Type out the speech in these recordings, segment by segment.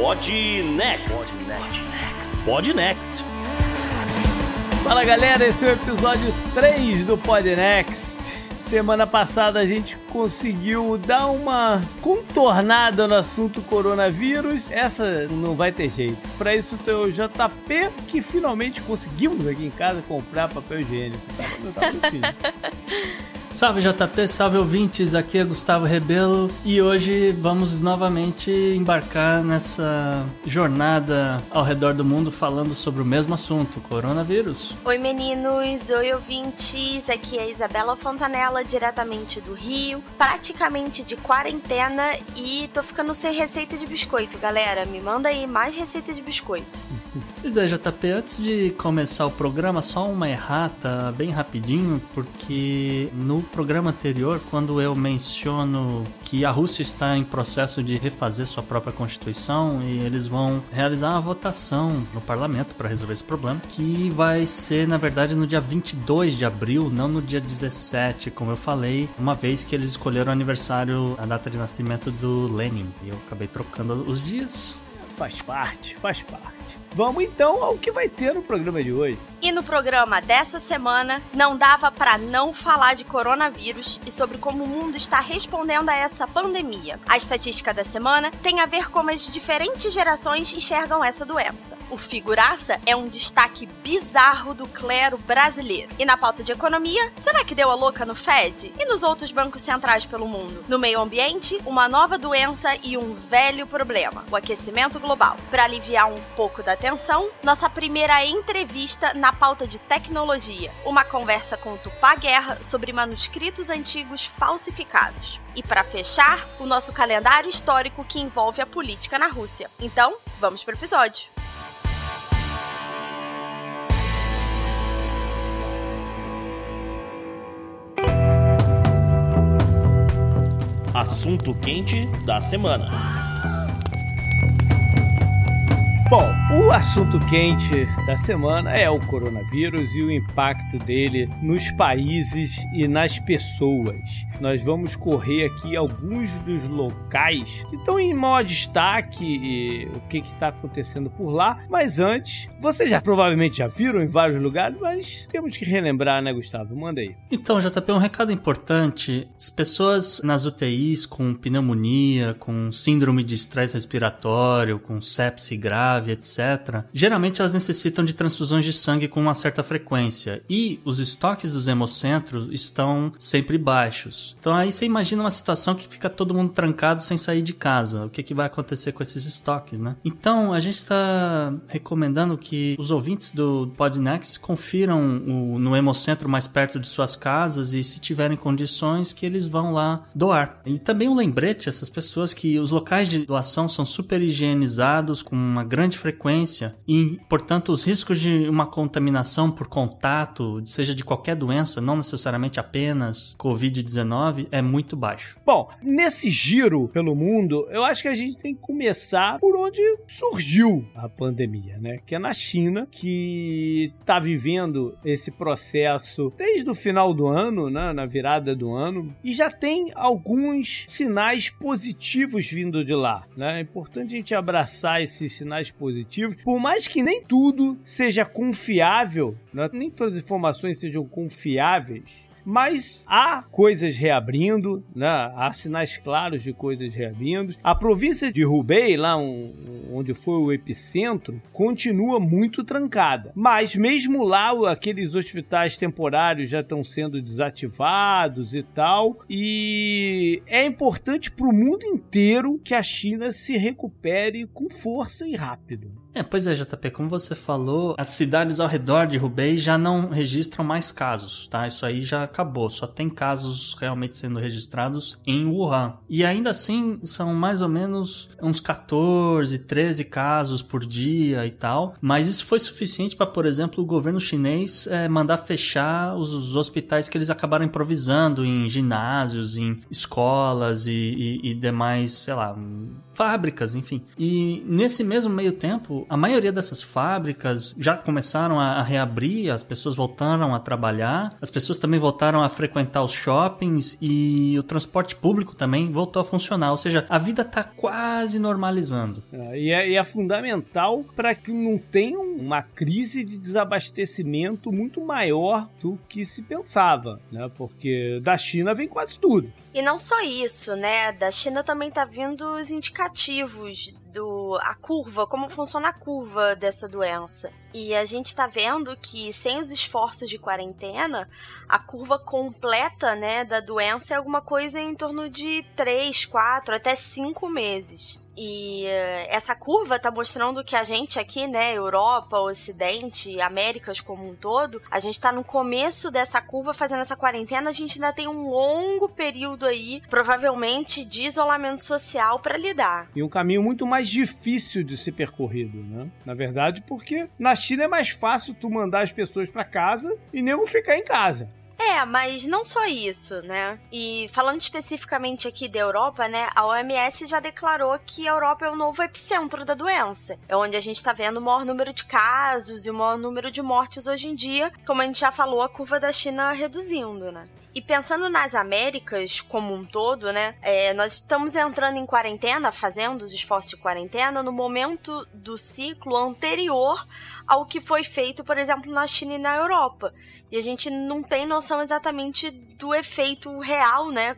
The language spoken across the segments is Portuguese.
Pod Next. Pod Next. Fala galera, esse é o episódio 3 do Pod Next. Semana passada a gente conseguiu dar uma contornada no assunto coronavírus. Essa não vai ter jeito. Para isso tem o JP que finalmente conseguimos aqui em casa comprar papel higiênico. Tava difícil. Salve JP, salve ouvintes, aqui é Gustavo Rebelo e hoje vamos novamente embarcar nessa jornada ao redor do mundo falando sobre o mesmo assunto, coronavírus. Oi meninos, oi ouvintes, aqui é Isabela Fontanella, diretamente do Rio, praticamente de quarentena e tô ficando sem receita de biscoito, galera, me manda aí mais receita de biscoito. Pois é, JP, antes de começar o programa, só uma errata bem rapidinho, porque no programa anterior, quando eu menciono que a Rússia está em processo de refazer sua própria constituição e eles vão realizar uma votação no parlamento para resolver esse problema, que vai ser, na verdade, no dia 22 de abril, não no dia 17, como eu falei, uma vez que eles escolheram o aniversário, a data de nascimento do Lenin. E eu acabei trocando os dias. Faz parte, faz parte. Vamos então ao que vai ter no programa de hoje. E no programa dessa semana, não dava para não falar de coronavírus e sobre como o mundo está respondendo a essa pandemia. A estatística da semana tem a ver como as diferentes gerações enxergam essa doença. O figuraça é um destaque bizarro do clero brasileiro. E na pauta de economia, será que deu a louca no Fed? E nos outros bancos centrais pelo mundo? No meio ambiente, uma nova doença e um velho problema: o aquecimento global. Para aliviar um pouco da tensão, nossa primeira entrevista na pauta de tecnologia, uma conversa com o Tupá Guerra sobre manuscritos antigos falsificados. E para fechar, o nosso calendário histórico que envolve a política na Rússia. Então, vamos pro episódio. Assunto quente da semana. O assunto quente da semana é o coronavírus e o impacto dele nos países e nas pessoas. Nós vamos correr aqui alguns dos locais que estão em maior destaque e o que está acontecendo por lá. Mas antes, vocês já provavelmente já viram em vários lugares, mas temos que relembrar, né, Gustavo? Manda aí. Então, JP, um recado importante: as pessoas nas UTIs com pneumonia, com síndrome de estresse respiratório, com sepse grave etc., geralmente elas necessitam de transfusões de sangue com uma certa frequência e os estoques dos hemocentros estão sempre baixos. Então aí você imagina uma situação que fica todo mundo trancado sem sair de casa. O que, que vai acontecer com esses estoques, né? Então a gente está recomendando que os ouvintes do Podnext confiram o, no hemocentro mais perto de suas casas e se tiverem condições que eles vão lá doar. E também um lembrete essas pessoas que os locais de doação são super higienizados com uma grande grande frequência e, portanto, os riscos de uma contaminação por contato, seja de qualquer doença, não necessariamente apenas Covid-19, é muito baixo. Bom, nesse giro pelo mundo, eu acho que a gente tem que começar por onde surgiu a pandemia, né? Que é na China, que está vivendo esse processo desde o final do ano, né? na virada do ano, e já tem alguns sinais positivos vindo de lá, né? É importante a gente abraçar esses sinais positivos, por mais que nem tudo seja confiável, né? nem todas as informações sejam confiáveis, mas há coisas reabrindo, né? há sinais claros de coisas reabrindo. A província de Hubei, lá onde foi o epicentro, continua muito trancada. Mas mesmo lá, aqueles hospitais temporários já estão sendo desativados e tal. E é importante para o mundo inteiro que a China se recupere com força e rápido. É, pois é, JP, como você falou, as cidades ao redor de Hubei já não registram mais casos, tá? Isso aí já acabou, só tem casos realmente sendo registrados em Wuhan. E ainda assim, são mais ou menos uns 14, 13 casos por dia e tal, mas isso foi suficiente para, por exemplo, o governo chinês é, mandar fechar os, os, hospitais que eles acabaram improvisando em ginásios, em escolas e, e, e demais, sei lá, fábricas, enfim. E nesse mesmo meio tempo, exemplo, a maioria dessas fábricas já começaram a, reabrir, as pessoas voltaram a trabalhar, as pessoas também voltaram a frequentar os shoppings e o transporte público também voltou a funcionar. Ou seja, a vida está quase normalizando. É, e, é, e é fundamental para que não tenha uma crise de desabastecimento muito maior do que se pensava, né? Porque da China vem quase tudo. E não só isso, né? Da China também tá vindo os indicativos do a curva, como funciona a curva dessa doença. E a gente tá vendo que sem os esforços de quarentena, a curva completa, né, da doença é alguma coisa em torno de 3, 4, até 5 meses. E uh, essa curva tá mostrando que a gente aqui, né, Europa, Ocidente, Américas como um todo, a gente tá no começo dessa curva fazendo essa quarentena, a gente ainda tem um longo período aí, provavelmente de isolamento social para lidar. E um caminho muito mais difícil de ser percorrido, né? Na verdade, porque na China é mais fácil tu mandar as pessoas para casa e nego ficar em casa. É, mas não só isso, né? E falando especificamente aqui da Europa, né? A OMS já declarou que a Europa é o novo epicentro da doença. É onde a gente tá vendo o maior número de casos e o maior número de mortes hoje em dia. Como a gente já falou, a curva da China reduzindo, né? E pensando nas Américas como um todo, né? É, nós estamos entrando em quarentena, fazendo os esforços de quarentena, no momento do ciclo anterior ao que foi feito, por exemplo, na China e na Europa. E a gente não tem noção exatamente do efeito real, né?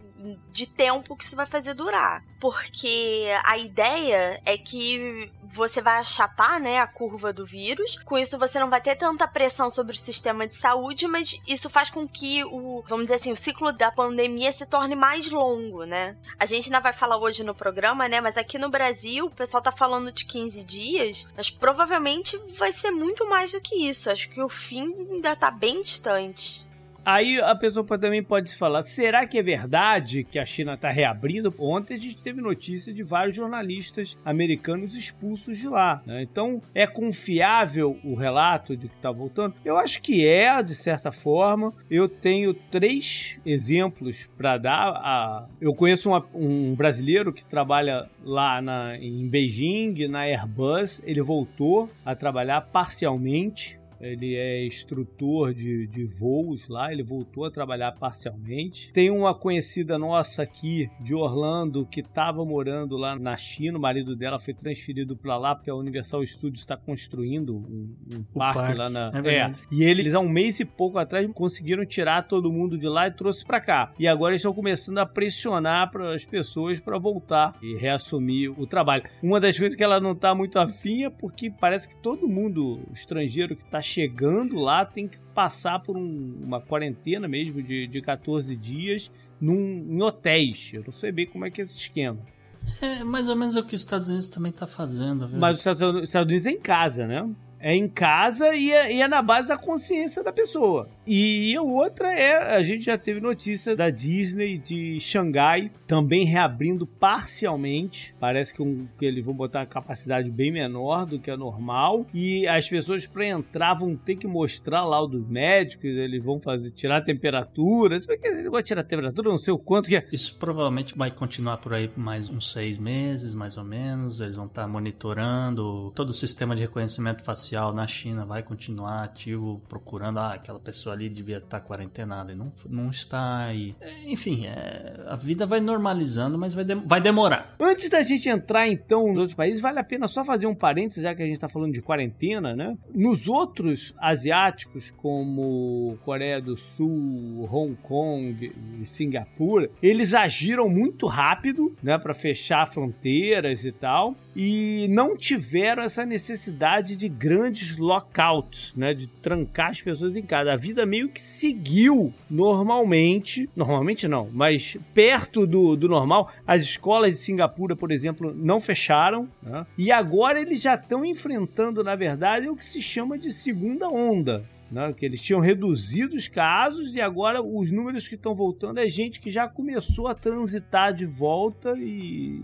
De tempo que isso vai fazer durar. Porque a ideia é que você vai achatar, né, a curva do vírus. Com isso, você não vai ter tanta pressão sobre o sistema de saúde, mas isso faz com que o, vamos dizer assim, o ciclo da pandemia se torne mais longo, né? A gente ainda vai falar hoje no programa, né, mas aqui no Brasil, o pessoal tá falando de 15 dias, mas provavelmente vai ser muito mais do que isso. Acho que o fim ainda tá bem distante. Aí a pessoa também pode se falar: será que é verdade que a China está reabrindo? Ontem a gente teve notícia de vários jornalistas americanos expulsos de lá. Né? Então é confiável o relato de que está voltando? Eu acho que é, de certa forma. Eu tenho três exemplos para dar. Eu conheço uma, um brasileiro que trabalha lá na, em Beijing, na Airbus. Ele voltou a trabalhar parcialmente ele é instrutor de, de voos lá, ele voltou a trabalhar parcialmente. Tem uma conhecida nossa aqui de Orlando que estava morando lá na China, o marido dela foi transferido para lá porque a Universal Studios está construindo um, um parque, parque, lá na. É, é, E eles há um mês e pouco atrás conseguiram tirar todo mundo de lá e trouxe para cá. E agora eles estão começando a pressionar para as pessoas para voltar e reassumir o trabalho. Uma das coisas que ela não está muito afim é porque parece que todo mundo estrangeiro que está chegando lá tem que passar por um, uma quarentena mesmo de, de 14 dias num, em hotéis. Eu não sei bem como é que é esse esquema. É mais ou menos o que os Estados Unidos também está fazendo. Viu? Mas os Estados Unidos é em casa, né? É em casa e é, e é, na base da consciência da pessoa. E a outra é, a gente já teve notícia da Disney de Xangai também reabrindo parcialmente. Parece que, um, que eles vão botar uma capacidade bem menor do que a normal. E as pessoas para entrar vão ter que mostrar lá o dos médicos, eles vão fazer tirar a temperatura. Vai tirar a temperatura, não sei o quanto que é. Isso provavelmente vai continuar por aí mais uns seis meses, mais ou menos. Eles vão estar monitorando todo o sistema de reconhecimento facial na China vai continuar ativo procurando, ah, aquela pessoa ali devia estar quarentenada e não, não está. É, enfim, é, a vida vai normalizando, mas vai, de, vai demorar. Antes da gente entrar então nos outros países, vale a pena só fazer um parênteses, já que a gente está falando de quarentena, né? Nos outros asiáticos, como Coreia do Sul, Hong Kong e Singapura, eles agiram muito rápido, né, para fechar fronteiras e tal, e não tiveram essa necessidade de grandes grandes lockouts, né, de trancar as pessoas em casa. A vida meio que seguiu normalmente, normalmente não, mas perto do, do normal. As escolas de Singapura, por exemplo, não fecharam, né? e agora eles já estão enfrentando, na verdade, o que se chama de segunda onda. Né, que eles tinham reduzido os casos e agora os números que estão voltando é gente que já começou a transitar de volta e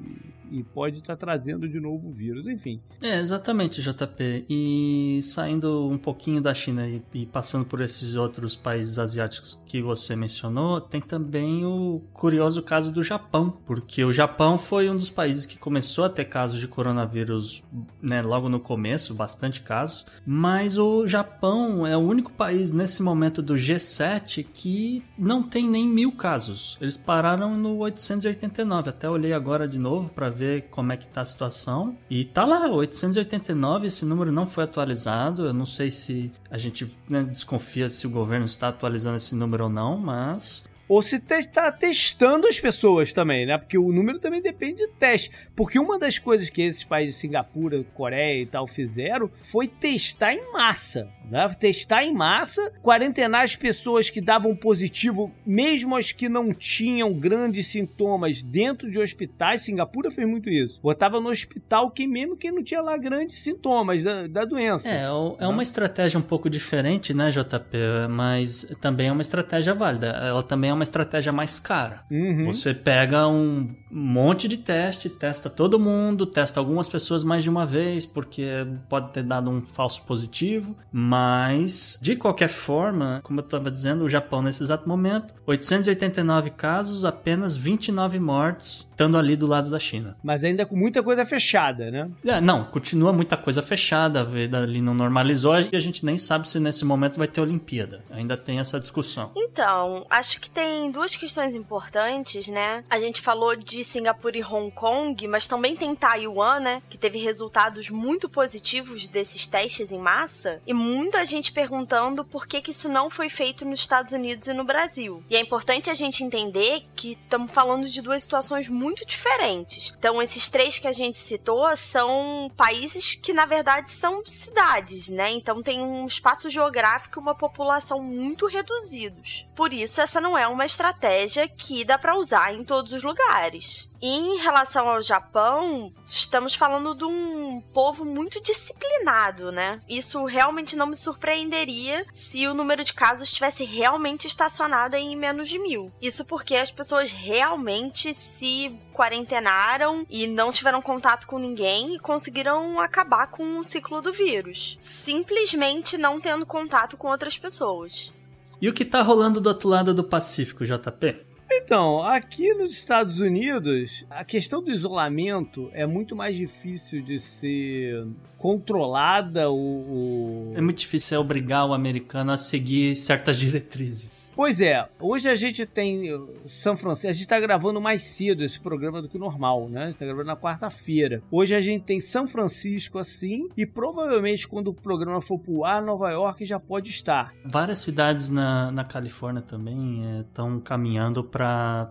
e pode estar tá trazendo de novo o vírus, enfim. É, exatamente, JP. E saindo um pouquinho da China e, e passando por esses outros países asiáticos que você mencionou, tem também o curioso caso do Japão, porque o Japão foi um dos países que começou a ter casos de coronavírus né, logo no começo, bastante casos, mas o Japão é o único país nesse momento do G7 que não tem nem mil casos. Eles pararam no 889. Até olhei agora de novo para ver como é que tá a situação. E tá lá, 889, esse número não foi atualizado. Eu não sei se a gente né, desconfia se o governo está atualizando esse número ou não, mas ou se está testando as pessoas também, né? Porque o número também depende de teste. Porque uma das coisas que esses países, Singapura, Coreia e tal, fizeram foi testar em massa. Né? Testar em massa, quarentenar as pessoas que davam positivo, mesmo as que não tinham grandes sintomas dentro de hospitais. Singapura fez muito isso. Botava no hospital quem mesmo quem não tinha lá grandes sintomas da, da doença. É, é uma estratégia um pouco diferente, né, JP? Mas também é uma estratégia válida. Ela também é uma estratégia mais cara. Uhum. Você pega um monte de teste, testa todo mundo, testa algumas pessoas mais de uma vez, porque pode ter dado um falso positivo, mas de qualquer forma, como eu estava dizendo, o Japão nesse exato momento, 889 casos, apenas 29 mortes, estando ali do lado da China. Mas ainda com muita coisa fechada, né? É, não, continua muita coisa fechada, a vida ali não normalizou e a gente nem sabe se nesse momento vai ter Olimpíada. Ainda tem essa discussão. Então, acho que tem tem duas questões importantes, né? A gente falou de Singapura e Hong Kong, mas também tem Taiwan, né? Que teve resultados muito positivos desses testes em massa. E muita gente perguntando por que, que isso não foi feito nos Estados Unidos e no Brasil. E é importante a gente entender que estamos falando de duas situações muito diferentes. Então, esses três que a gente citou são países que, na verdade, são cidades, né? Então, tem um espaço geográfico e uma população muito reduzidos. Por isso, essa não é uma uma estratégia que dá para usar em todos os lugares. Em relação ao Japão, estamos falando de um povo muito disciplinado, né? Isso realmente não me surpreenderia se o número de casos tivesse realmente estacionado em menos de mil. Isso porque as pessoas realmente se quarentenaram e não tiveram contato com ninguém e conseguiram acabar com o ciclo do vírus, simplesmente não tendo contato com outras pessoas. E o que tá rolando do outro lado do Pacífico, JP? Então, aqui nos Estados Unidos, a questão do isolamento é muito mais difícil de ser controlada. O, o... É muito difícil obrigar o americano a seguir certas diretrizes. Pois é, hoje a gente tem São Francisco, a gente está gravando mais cedo esse programa do que o normal, né? A gente tá gravando na quarta-feira. Hoje a gente tem São Francisco assim, e provavelmente quando o programa for pro ar, Nova York já pode estar. Várias cidades na, na Califórnia também estão é, caminhando para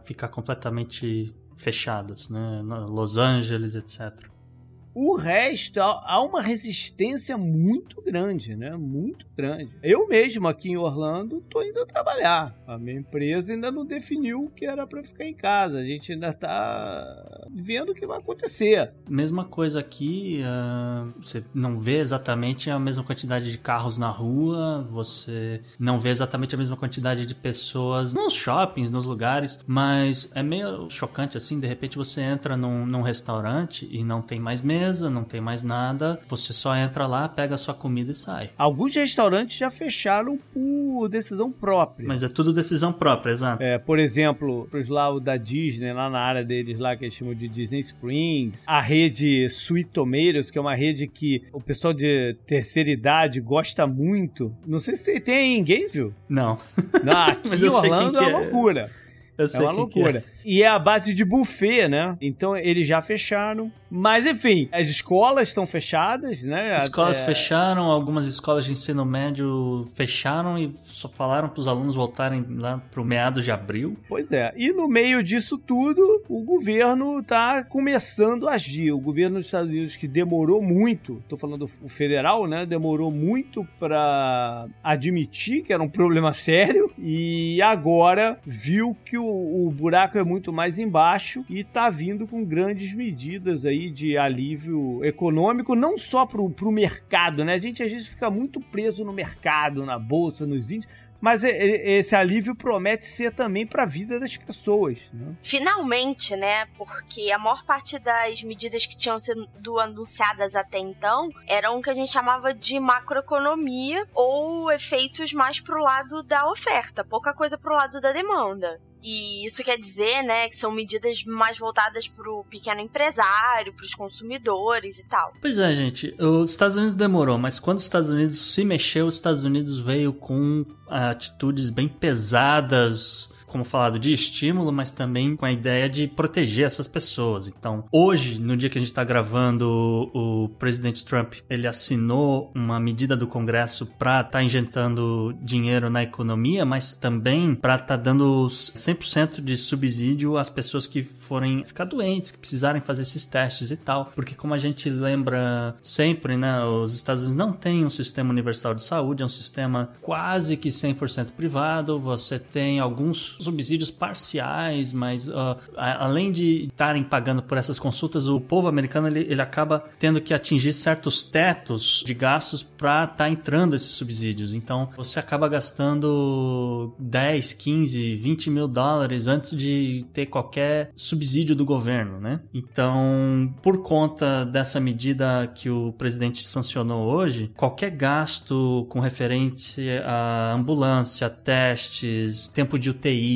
ficar completamente fechadas, né? Los Angeles, etc. O resto, há uma resistência muito grande, né? Muito grande. Eu mesmo aqui em Orlando tô indo trabalhar. A minha empresa ainda não definiu que era para ficar em casa. A gente ainda tá vendo o que vai acontecer. Mesma coisa aqui, uh, você não vê exatamente a mesma quantidade de carros na rua, você não vê exatamente a mesma quantidade de pessoas nos shoppings, nos lugares, mas é meio chocante assim, de repente você entra num, num restaurante e não tem mais mesa mesa, não tem mais nada. Você só entra lá, pega a sua comida e sai. Alguns restaurantes já fecharam por decisão própria. Mas é tudo decisão própria, exato. É, por exemplo, os lá o da Disney, lá na área deles lá que eles chamam de Disney Springs, a rede Sweet Tomatoes, que é uma rede que o pessoal de terceira idade gosta muito. Não sei se tem em Gainesville. Não. Não, aqui Mas eu Orlando é uma loucura. Eu é uma é. loucura. É. E é a base de buffet, né? Então eles já fecharam. Mas enfim, as escolas estão fechadas, né? Escolas é... fecharam, algumas escolas de ensino médio fecharam e só falaram para os alunos voltarem lá para o meados de abril. Pois é. E no meio disso tudo, o governo está começando a agir. O governo dos Estados Unidos que demorou muito, estou falando o federal, né? Demorou muito para admitir que era um problema sério e agora viu que o, o buraco é muito muito mais embaixo e está vindo com grandes medidas aí de alívio econômico, não só para o mercado, né? A gente às vezes fica muito preso no mercado, na bolsa, nos índices, Mas esse alívio promete ser também para a vida das pessoas. Né? Finalmente, né? Porque a maior parte das medidas que tinham sido anunciadas até então eram o que a gente chamava de macroeconomia ou efeitos mais pro lado da oferta, pouca coisa pro lado da demanda. E isso quer dizer, né, que são medidas mais voltadas para o pequeno empresário, para os consumidores e tal. Pois é, gente. Os Estados Unidos demorou, mas quando os Estados Unidos se mexeu, os Estados Unidos veio com atitudes bem pesadas como falado, de estímulo, mas também com a ideia de proteger essas pessoas. Então, hoje, no dia que a gente está gravando, o presidente Trump ele assinou uma medida do Congresso para estar tá injetando dinheiro na economia, mas também para estar tá dando 100% de subsídio às pessoas que forem ficar doentes, que precisarem fazer esses testes e tal. Porque, como a gente lembra sempre, né, os Estados Unidos não têm um sistema universal de saúde, é um sistema quase que 100% privado. Você tem alguns subsídios parciais, mas uh, além de estarem pagando por essas consultas, o povo americano ele, ele acaba tendo que atingir certos tetos de gastos para estar tá entrando esses subsídios. Então você acaba gastando 10, 15, 20 mil dólares antes de ter qualquer subsídio do governo, né? Então, por conta dessa medida que o presidente sancionou hoje, qualquer gasto com referente a ambulância, testes, tempo de UTI,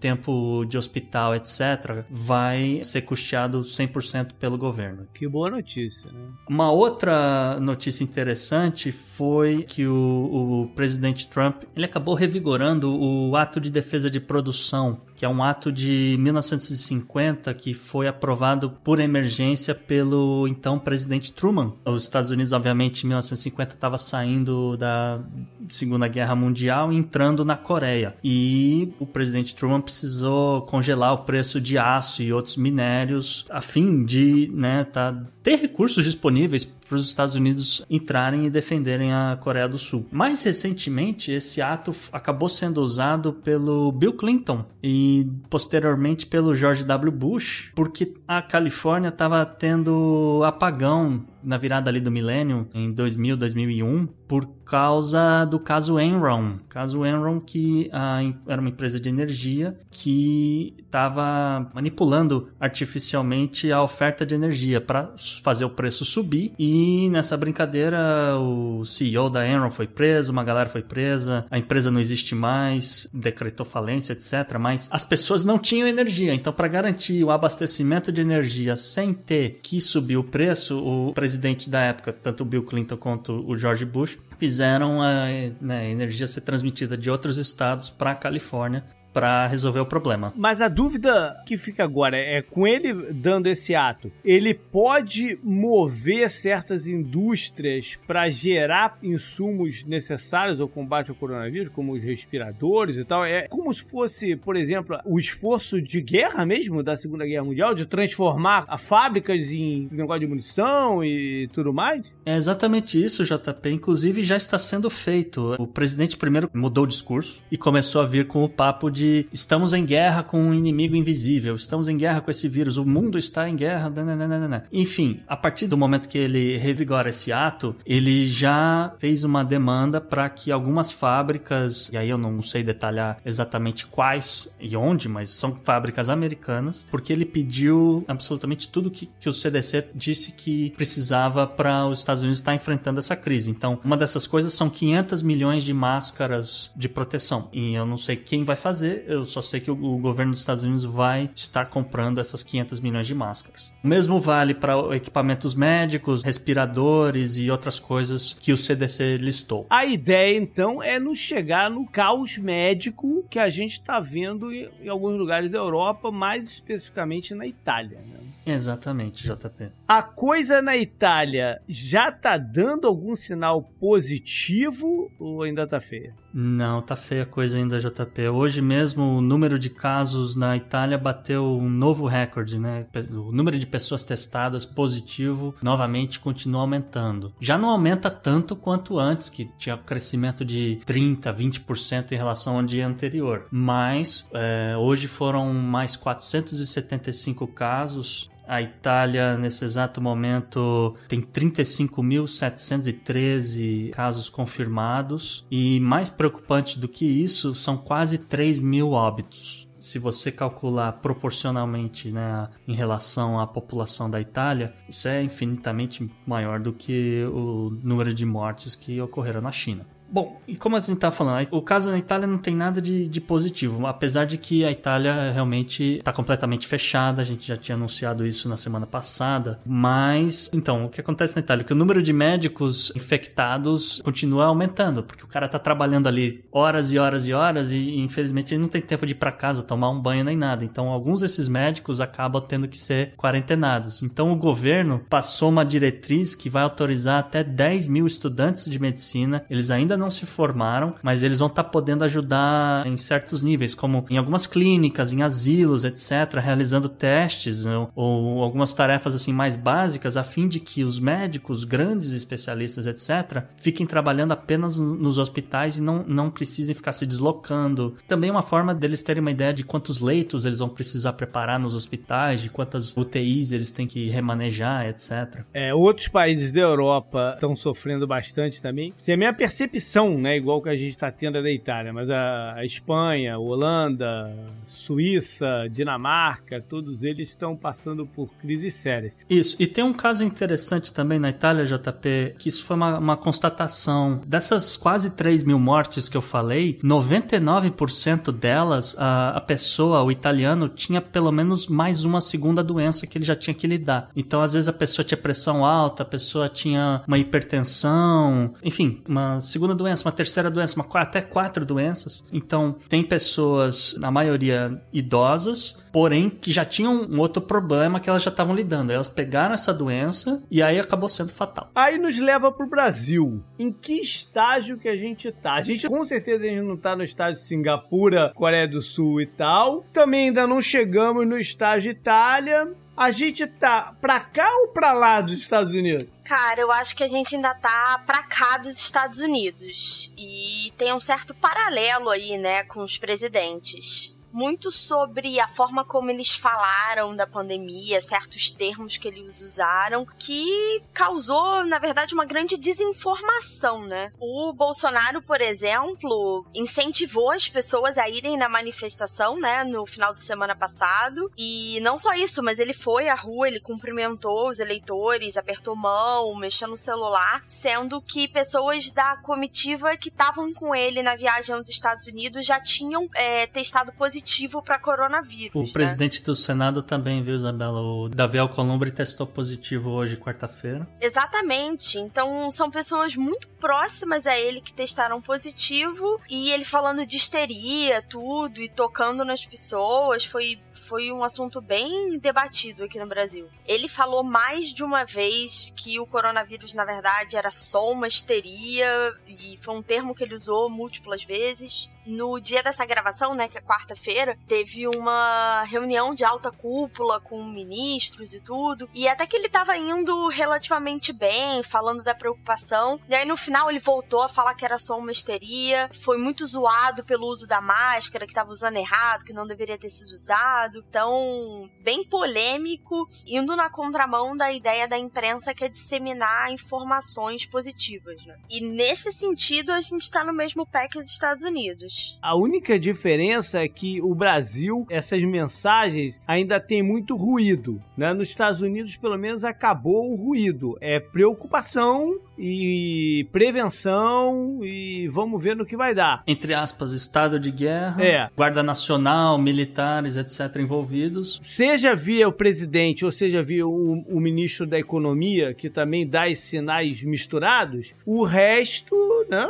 tempo de hospital, etc., vai ser custeado 100% pelo governo. Que boa notícia, né? Uma outra notícia interessante foi que o, o presidente Trump ele acabou revigorando o ato de defesa de produção que é um ato de 1950 que foi aprovado por emergência pelo então presidente Truman. Os Estados Unidos, obviamente, em 1950 estava saindo da Segunda Guerra Mundial e entrando na Coreia. E o presidente Truman precisou congelar o preço de aço e outros minérios a fim de né, tá, ter recursos disponíveis para os Estados Unidos entrarem e defenderem a Coreia do Sul. Mais recentemente, esse ato acabou sendo usado pelo Bill Clinton e posteriormente pelo George W. Bush, porque a Califórnia estava tendo apagão na virada ali do milênio, em 2000, 2001, por causa do caso Enron. Caso Enron que ah, era uma empresa de energia que estava manipulando artificialmente a oferta de energia para fazer o preço subir e nessa brincadeira o CEO da Enron foi preso, uma galera foi presa, a empresa não existe mais, decretou falência, etc. Mas as pessoas não tinham energia, então para garantir o abastecimento de energia sem ter que subir o preço, o presidente presidente da época, tanto o Bill Clinton quanto o George Bush, fizeram a né, energia ser transmitida de outros estados para a Califórnia para resolver o problema. Mas a dúvida que fica agora é com ele dando esse ato, ele pode mover certas indústrias para gerar insumos necessários ao combate ao coronavírus, como os respiradores e tal. É como se fosse, por exemplo, o esforço de guerra mesmo da Segunda Guerra Mundial, de transformar fábricas em negócio de munição e tudo mais? É exatamente isso, JP. Inclusive já está sendo feito. O presidente primeiro mudou o discurso e começou a vir com o papo de de estamos em guerra com um inimigo invisível, estamos em guerra com esse vírus, o mundo está em guerra. Nananana. Enfim, a partir do momento que ele revigora esse ato, ele já fez uma demanda para que algumas fábricas, e aí eu não sei detalhar exatamente quais e onde, mas são fábricas americanas, porque ele pediu absolutamente tudo que, que o CDC disse que precisava para os Estados Unidos estar enfrentando essa crise. Então, uma dessas coisas são 500 milhões de máscaras de proteção. E eu não sei quem vai fazer, eu só sei que o, o governo dos Estados Unidos vai estar comprando essas 500 milhões de máscaras. O mesmo vale para equipamentos médicos, respiradores e outras coisas que o CDC listou. A ideia, então, é nos chegar no caos médico que a gente está vendo em, em, alguns lugares da Europa, mais especificamente na Itália. Né? Exatamente, JP. A coisa na Itália já está dando algum sinal positivo ou ainda está feia? Não, tá feia a coisa ainda, JP. Hoje mesmo o número de casos na Itália bateu um novo recorde, né? O número de pessoas testadas positivo novamente continua aumentando. Já não aumenta tanto quanto antes, que tinha crescimento de 30, 20% em relação ao dia anterior. Mas é, hoje foram mais 475 casos A Itália, nesse exato momento, tem 35.713 casos confirmados. E mais preocupante do que isso, são quase 3 mil óbitos se você calcular proporcionalmente né, em relação à população da Itália, isso é infinitamente maior do que o número de mortes que ocorreram na China. Bom, e como a gente tá falando, o caso na Itália não tem nada de, de positivo, apesar de que a Itália realmente está completamente fechada, a gente já tinha anunciado isso na semana passada. Mas, então, o que acontece na Itália? Que o número de médicos infectados continua aumentando, porque o cara tá trabalhando ali horas e horas e horas e, infelizmente, ele não tem tempo de ir para casa tomar um banho nem nada. Então, alguns desses médicos acabam tendo que ser quarentenados. Então, o governo passou uma diretriz que vai autorizar até 10 mil estudantes de medicina, eles ainda não se formaram, mas eles vão estar tá podendo ajudar em certos níveis, como em algumas clínicas, em asilos, etc., realizando testes ou, ou algumas tarefas assim mais básicas, a fim de que os médicos, grandes especialistas, etc., fiquem trabalhando apenas nos hospitais e não, não precisem ficar se deslocando. Também uma forma deles terem uma ideia de quantos leitos eles vão precisar preparar nos hospitais, de quantas UTIs eles têm que remanejar, etc. É, outros países da Europa estão sofrendo bastante também. Se a minha percepção são, né, igual que a gente está tendo da Itália, mas a, a, Espanha, Holanda, Suíça, Dinamarca, todos eles estão passando por crises sérias. Isso, e tem um caso interessante também na Itália, JP, que isso foi uma, uma constatação. Dessas quase 3 mil mortes que eu falei, 99% delas, a, a pessoa, o italiano, tinha pelo menos mais uma segunda doença que ele já tinha que lidar. Então, às vezes, a pessoa tinha pressão alta, a pessoa tinha uma hipertensão, enfim, uma segunda doença, uma terceira doença, uma, até quatro doenças. Então, tem pessoas, na maioria idosas, porém que já tinham um outro problema que elas já estavam lidando. Elas pegaram essa doença e aí acabou sendo fatal. Aí nos leva pro Brasil. Em que estágio que a gente tá? A gente com certeza a gente não tá no estágio Singapura, Coreia do Sul e tal. Também ainda não chegamos no estágio Itália. A gente tá pra cá ou pra lá dos Estados Unidos? Cara, eu acho que a gente ainda tá pra cá dos Estados Unidos. E tem um certo paralelo aí, né, com os presidentes muito sobre a forma como eles falaram da pandemia, certos termos que eles usaram, que causou, na verdade, uma grande desinformação, né? O Bolsonaro, por exemplo, incentivou as pessoas a irem na manifestação, né, no final de semana passado. E não só isso, mas ele foi à rua, ele cumprimentou os eleitores, apertou mão, mexeu no celular, sendo que pessoas da comitiva que estavam com ele na viagem aos Estados Unidos já tinham é, testado positivo positivo para coronavírus. O né? presidente do Senado também, viu, Isabela? O Davi Alcolumbre testou positivo hoje, quarta-feira. Exatamente. Então, são pessoas muito próximas a ele que testaram positivo e ele falando de histeria, tudo, e tocando nas pessoas. Foi, foi um assunto bem debatido aqui no Brasil. Ele falou mais de uma vez que o coronavírus, na verdade, era só uma histeria, e foi um termo que ele usou múltiplas vezes. No dia dessa gravação, né, que é quarta-feira, teve uma reunião de alta cúpula com ministros e tudo. E até que ele tava indo relativamente bem, falando da preocupação. E aí no final ele voltou a falar que era só uma histeria. Foi muito zoado pelo uso da máscara, que tava usando errado, que não deveria ter sido usado. Então, bem polêmico, indo na contramão da ideia da imprensa que é disseminar informações positivas, né? E nesse sentido, a gente tá no mesmo pé que os Estados Unidos. A única diferença é que o Brasil, essas mensagens ainda tem muito ruído. Né? Nos Estados Unidos, pelo menos, acabou o ruído. É preocupação e prevenção e vamos ver no que vai dar. Entre aspas, estado de guerra, é. guarda nacional, militares, etc. envolvidos. Seja via o presidente ou seja via o, o ministro da economia, que também dá esses sinais misturados, o resto, né,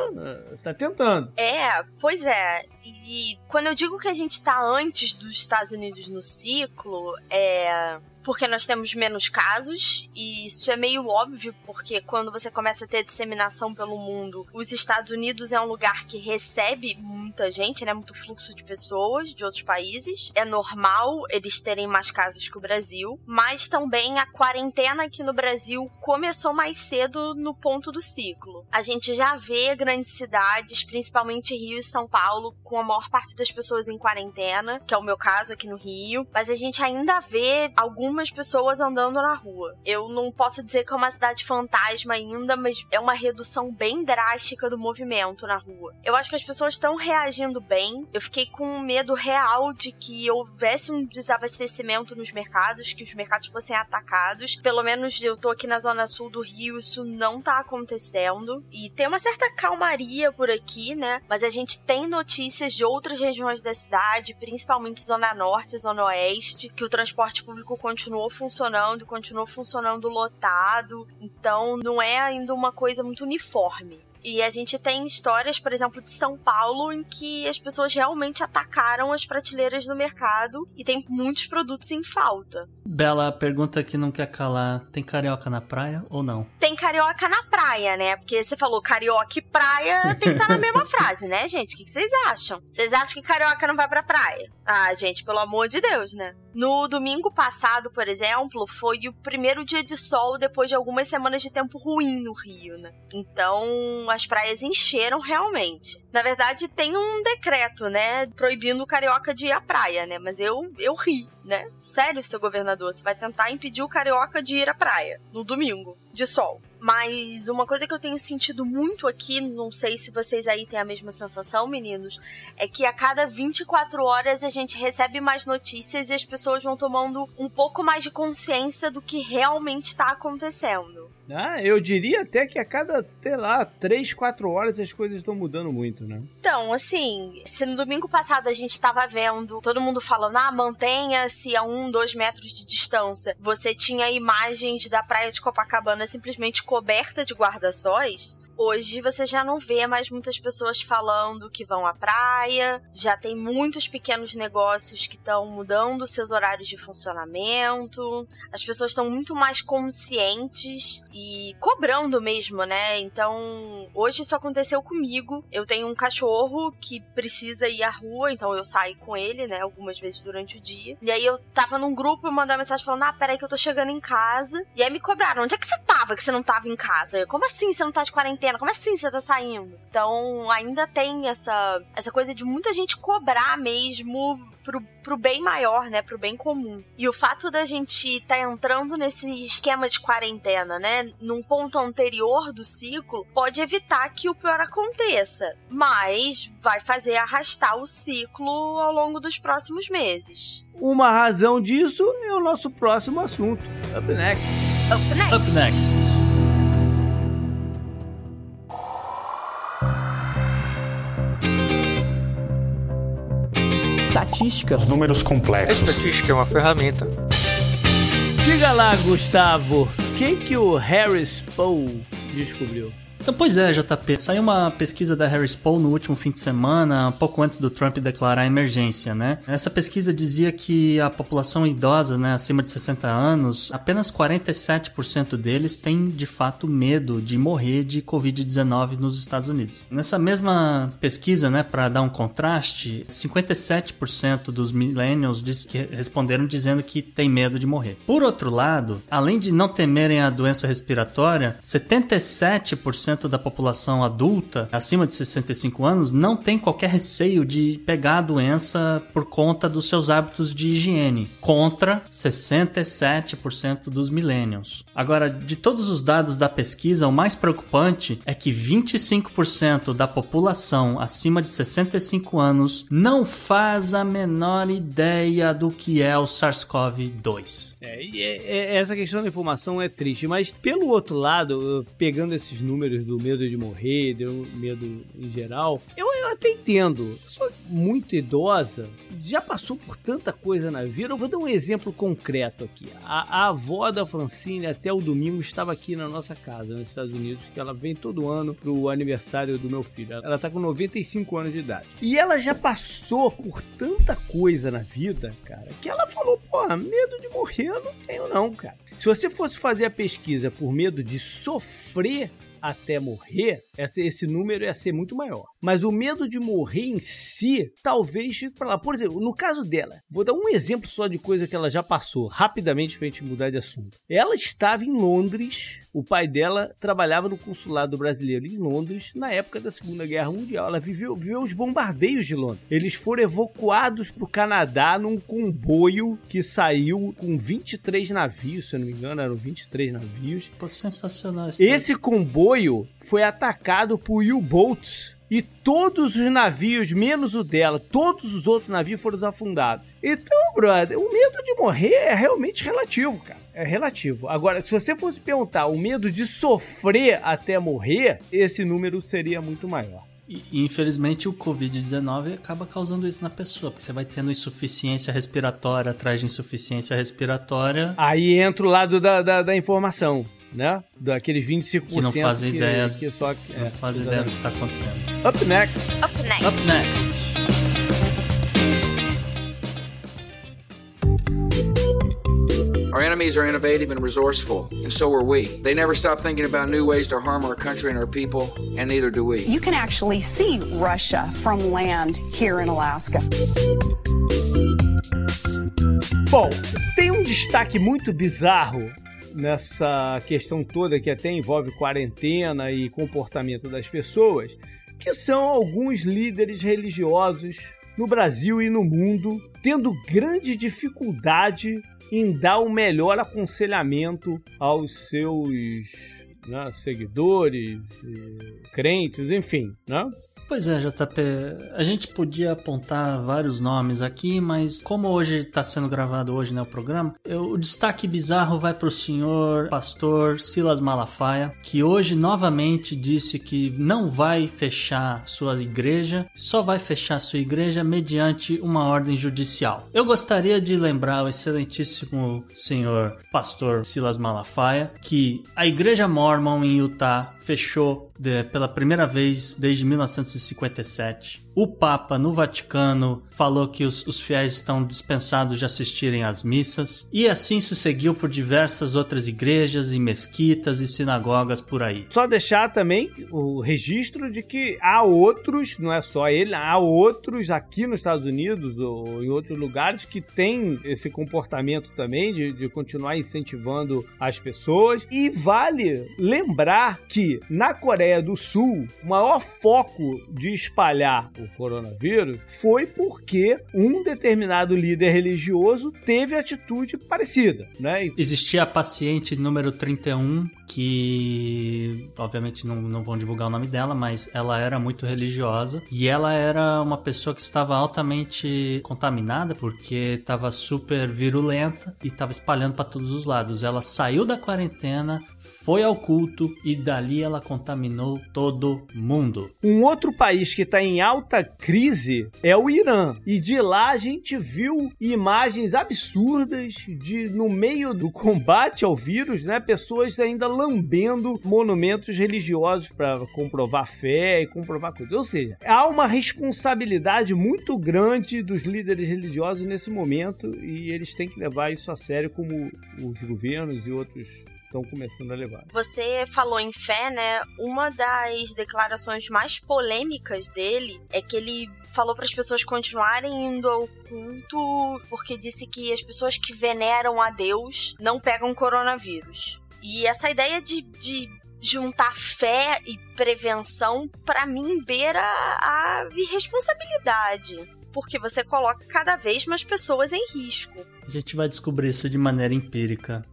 tá tentando. É, pois é. E quando eu digo que a gente tá antes dos Estados Unidos no ciclo, é porque nós temos menos casos, e isso é meio óbvio, porque quando você começa a ter disseminação pelo mundo, os Estados Unidos é um lugar que recebe muita gente, né? Muito fluxo de pessoas de outros países. É normal eles terem mais casos que o Brasil, mas também a quarentena aqui no Brasil começou mais cedo no ponto do ciclo. A gente já vê grandes cidades, principalmente Rio e São Paulo, com a maior parte das pessoas em quarentena, que é o meu caso aqui no Rio, mas a gente ainda vê algumas pessoas andando na rua. Eu não posso dizer que é uma cidade fantasma ainda, mas é uma redução bem drástica do movimento na rua. Eu acho que as pessoas estão reagindo bem. Eu fiquei com medo real de que houvesse um desabastecimento nos mercados, que os mercados fossem atacados. Pelo menos eu tô aqui na zona sul do Rio, isso não tá acontecendo. E tem uma certa calmaria por aqui, né? Mas a gente tem notícias de outras regiões da cidade, principalmente zona norte, zona oeste, que o transporte público continuou funcionando, continuou funcionando lotado. Então não é ainda uma coisa muito uniforme. E a gente tem histórias, por exemplo, de São Paulo, em que as pessoas realmente atacaram as prateleiras no mercado e tem muitos produtos em falta. Bela, pergunta que não quer calar: tem carioca na praia ou não? Tem carioca na praia, né? Porque você falou carioca e praia tem que estar na mesma frase, né, gente? O que vocês acham? Vocês acham que carioca não vai pra praia? Ah, gente, pelo amor de Deus, né? No domingo passado, por exemplo, foi o primeiro dia de sol depois de algumas semanas de tempo ruim no Rio, né? Então, as praias encheram realmente. Na verdade, tem um decreto, né, proibindo o carioca de ir à praia, né? Mas eu, eu ri, né? Sério, seu governador, você vai tentar impedir o carioca de ir à praia no domingo, de sol. Mas uma coisa que eu tenho sentido muito aqui, não sei se vocês aí têm a mesma sensação, meninos, é que a cada 24 horas a gente recebe mais notícias e as pessoas vão tomando um pouco mais de consciência do que realmente está acontecendo. Ah, eu diria até que a cada, sei lá, 3, 4 horas as coisas estão mudando muito, né? Então, assim, se no domingo passado a gente tava vendo todo mundo falando, ah, mantenha-se a um, dois metros de distância, você tinha imagens da praia de Copacabana simplesmente coberta de guarda-sóis, Hoje você já não vê mais muitas pessoas falando que vão à praia, já tem muitos pequenos negócios que estão mudando seus horários de funcionamento, as pessoas estão muito mais conscientes e cobrando mesmo, né? Então, hoje isso aconteceu comigo. Eu tenho um cachorro que precisa ir à rua, então eu saio com ele, né, algumas vezes durante o dia. E aí eu tava num grupo e mandei uma mensagem falando: ah, peraí que eu tô chegando em casa. E aí me cobraram: onde é que você tava que você não tava em casa? Como assim você não tá de quarentena? Quarentena. Como assim você tá saindo? Então, ainda tem essa, essa coisa de muita gente cobrar mesmo pro, pro bem maior, né? Pro bem comum. E o fato da gente tá entrando nesse esquema de quarentena, né? Num ponto anterior do ciclo, pode evitar que o pior aconteça. Mas vai fazer arrastar o ciclo ao longo dos próximos meses. Uma razão disso é o nosso próximo assunto. Up next. Up next. Up next. Estatística. Os números A complexos. estatística é uma ferramenta. Diga lá, Gustavo, o que que o Harris Poe descobriu? Então, pois é, JP, saiu uma pesquisa da Harris Poll no último fim de semana, pouco antes do Trump declarar a emergência, né? Essa pesquisa dizia que a população idosa, né, acima de 60 anos, apenas 47% deles tem de fato medo de morrer de Covid-19 nos Estados Unidos. Nessa mesma pesquisa, né, para dar um contraste, 57% dos millennials diz responderam dizendo que tem medo de morrer. Por outro lado, além de não temerem a doença respiratória, 77% da população adulta acima de 65 anos não tem qualquer receio de pegar a doença por conta dos seus hábitos de higiene, contra 67% dos millennials. Agora, de todos os dados da pesquisa, o mais preocupante é que 25% da população acima de 65 anos não faz a menor ideia do que é o SARS-CoV-2. É, é- é- essa questão da informação é triste, mas pelo outro lado, pegando esses números do medo de morrer, do medo em geral, eu, eu até entendo. Eu sou muito idosa, já passou por tanta coisa na vida. Eu vou dar um exemplo concreto aqui. A, a avó da Francine até o domingo estava aqui na nossa casa, nos Estados Unidos, que ela vem todo ano pro aniversário do meu filho. Ela tá com 95 anos de idade. E ela já passou por tanta coisa na vida, cara, que ela falou, porra, medo de morrer eu não tenho não, cara. Se você fosse fazer a pesquisa por medo de sofrer até morrer, esse, número ia ser muito maior. Mas o medo de morrer em si, talvez pra lá. Por exemplo, no caso dela, vou dar um exemplo só de coisa que ela já passou, rapidamente pra gente mudar de assunto. Ela estava em Londres, o pai dela trabalhava no consulado brasileiro em Londres na época da Segunda Guerra Mundial. Ela viveu, viveu os bombardeios de Londres. Eles foram evacuados para o Canadá num comboio que saiu com 23 navios, se eu não me engano, eram 23 navios. Pô, sensacional. Esse comboio foi atacado por U-boats e todos os navios, menos o dela, todos os outros navios foram afundados. Então, brother, o medo de morrer é realmente relativo, cara. É relativo. Agora, se você fosse perguntar o medo de sofrer até morrer, esse número seria muito maior. E, infelizmente o Covid-19 acaba causando isso na pessoa, porque você vai tendo insuficiência respiratória atrás de insuficiência respiratória. Aí entra o lado da, da, da informação, né? Daqueles 25% que não fazem que, ideia, que só, não é, fazem ideia do que está acontecendo. Up next. Up next. Up next. Enemies are innovative and resourceful, and so are we. They never stop thinking about new ways to harm our country and our people, and neither do we. You can actually see Russia from land here in Alaska. Bom, tem um destaque muito bizarro nessa questão toda que até envolve quarentena e comportamento das pessoas, que são alguns líderes religiosos no Brasil e no mundo tendo grande dificuldade em dar o melhor aconselhamento aos seus né, seguidores, crentes, enfim, né? Pois é, JP, a gente podia apontar vários nomes aqui, mas como hoje está sendo gravado hoje né, o programa, eu, o destaque bizarro vai para o senhor pastor Silas Malafaia, que hoje novamente disse que não vai fechar sua igreja, só vai fechar sua igreja mediante uma ordem judicial. Eu gostaria de lembrar o excelentíssimo senhor pastor Silas Malafaia que a igreja mormon em Utah fechou de, pela primeira vez desde 1957. O Papa no Vaticano falou que os, os, fiéis estão dispensados de assistirem às missas, e assim se seguiu por diversas outras igrejas e mesquitas e sinagogas por aí. Só deixar também o registro de que há outros, não é só ele, há outros aqui nos Estados Unidos ou em outros lugares que têm esse comportamento também de, de continuar incentivando as pessoas. E vale lembrar que na Coreia do Sul, o maior foco de espalhar o coronavírus foi porque um determinado líder religioso teve atitude parecida, né? Existia a paciente número 31 que obviamente não, não vão divulgar o nome dela, mas ela era muito religiosa e ela era uma pessoa que estava altamente contaminada porque estava super virulenta e estava espalhando para todos os lados. Ela saiu da quarentena, foi ao culto e dali ela contaminou todo mundo. Um outro país que está em alta crise é o Irã e de lá a gente viu imagens absurdas de no meio do combate ao vírus, né, pessoas ainda lambendo monumentos religiosos para comprovar fé e comprovar coisas. Ou seja, há uma responsabilidade muito grande dos líderes religiosos nesse momento e eles têm que levar isso a sério como os governos e outros estão começando a levar. Você falou em fé, né? Uma das declarações mais polêmicas dele é que ele falou para as pessoas continuarem indo ao culto porque disse que as pessoas que veneram a Deus não pegam coronavírus. E essa ideia de, de juntar fé e prevenção, para mim, beira a irresponsabilidade. Porque você coloca cada vez mais pessoas em risco. A gente vai descobrir isso de maneira empírica.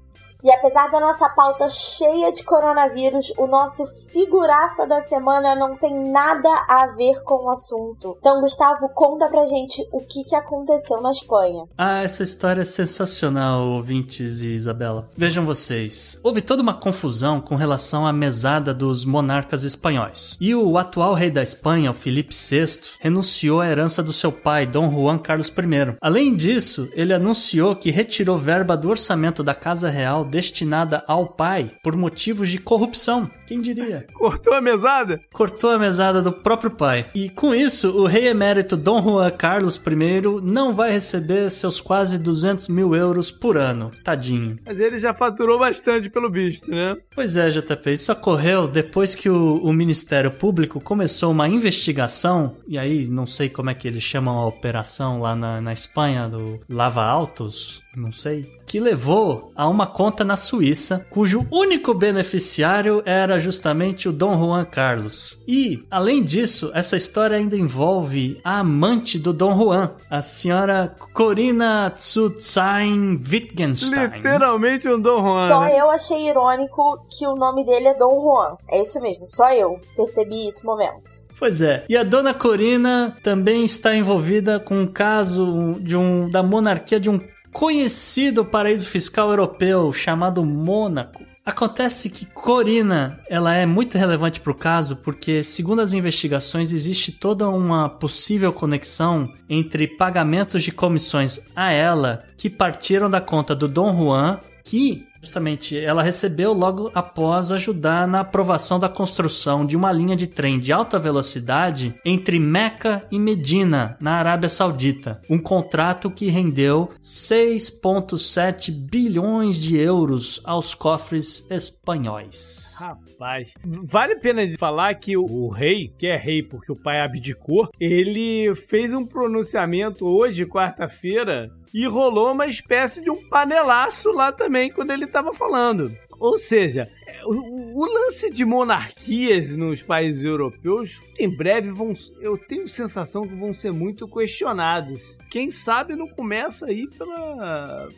E apesar da nossa pauta cheia de coronavírus, o nosso figuraça da semana não tem nada a ver com o assunto. Então, Gustavo, conta pra gente o que, que aconteceu na Espanha. Ah, essa história é sensacional, ouvintes e Isabela. Vejam vocês, houve toda uma confusão com relação à mesada dos monarcas espanhóis. E o atual rei da Espanha, o Felipe VI, renunciou à herança do seu pai, Dom Juan Carlos I. Além disso, ele anunciou que retirou verba do orçamento da Casa Real destinada ao pai por motivos de corrupção. Quem diria? Cortou a mesada? Cortou a mesada do próprio pai. E com isso, o rei emérito Dom Juan Carlos I não vai receber seus quase 200 mil euros por ano. Tadinho. Mas ele já faturou bastante pelo visto, né? Pois é, JP. Isso ocorreu depois que o, o Ministério Público começou uma investigação, e aí não sei como é que eles chamam a operação lá na, na Espanha, do Lava Autos, não sei, que levou a uma conta na Suíça, cujo único beneficiário era justamente o Dom Juan Carlos. E, além disso, essa história ainda envolve a amante do Dom Juan, a senhora Corina Tsutsain Wittgenstein. Literalmente um Dom Juan. Só né? eu achei irônico que o nome dele é Dom Juan. É isso mesmo, só eu percebi esse momento. Pois é. E a dona Corina também está envolvida com um caso de um, da monarquia de um conhecido paraíso fiscal europeu chamado Mônaco. Acontece que Corina, ela é muito relevante para o caso porque, segundo as investigações, existe toda uma possível conexão entre pagamentos de comissões a ela que partiram da conta do Dom Juan, que Justamente, ela recebeu logo após ajudar na aprovação da construção de uma linha de trem de alta velocidade entre Meca e Medina, na Arábia Saudita. Um contrato que rendeu 6,7 bilhões de euros aos cofres espanhóis. Rapaz, vale a pena falar que o, o rei, que é rei porque o pai abdicou, ele fez um pronunciamento hoje, quarta-feira, e rolou uma espécie de um panelaço lá também quando ele estava falando. Ou seja, o, lance de monarquias nos países europeus, em breve vão. Eu tenho sensação que vão ser muito questionados. Quem sabe não começa aí pela,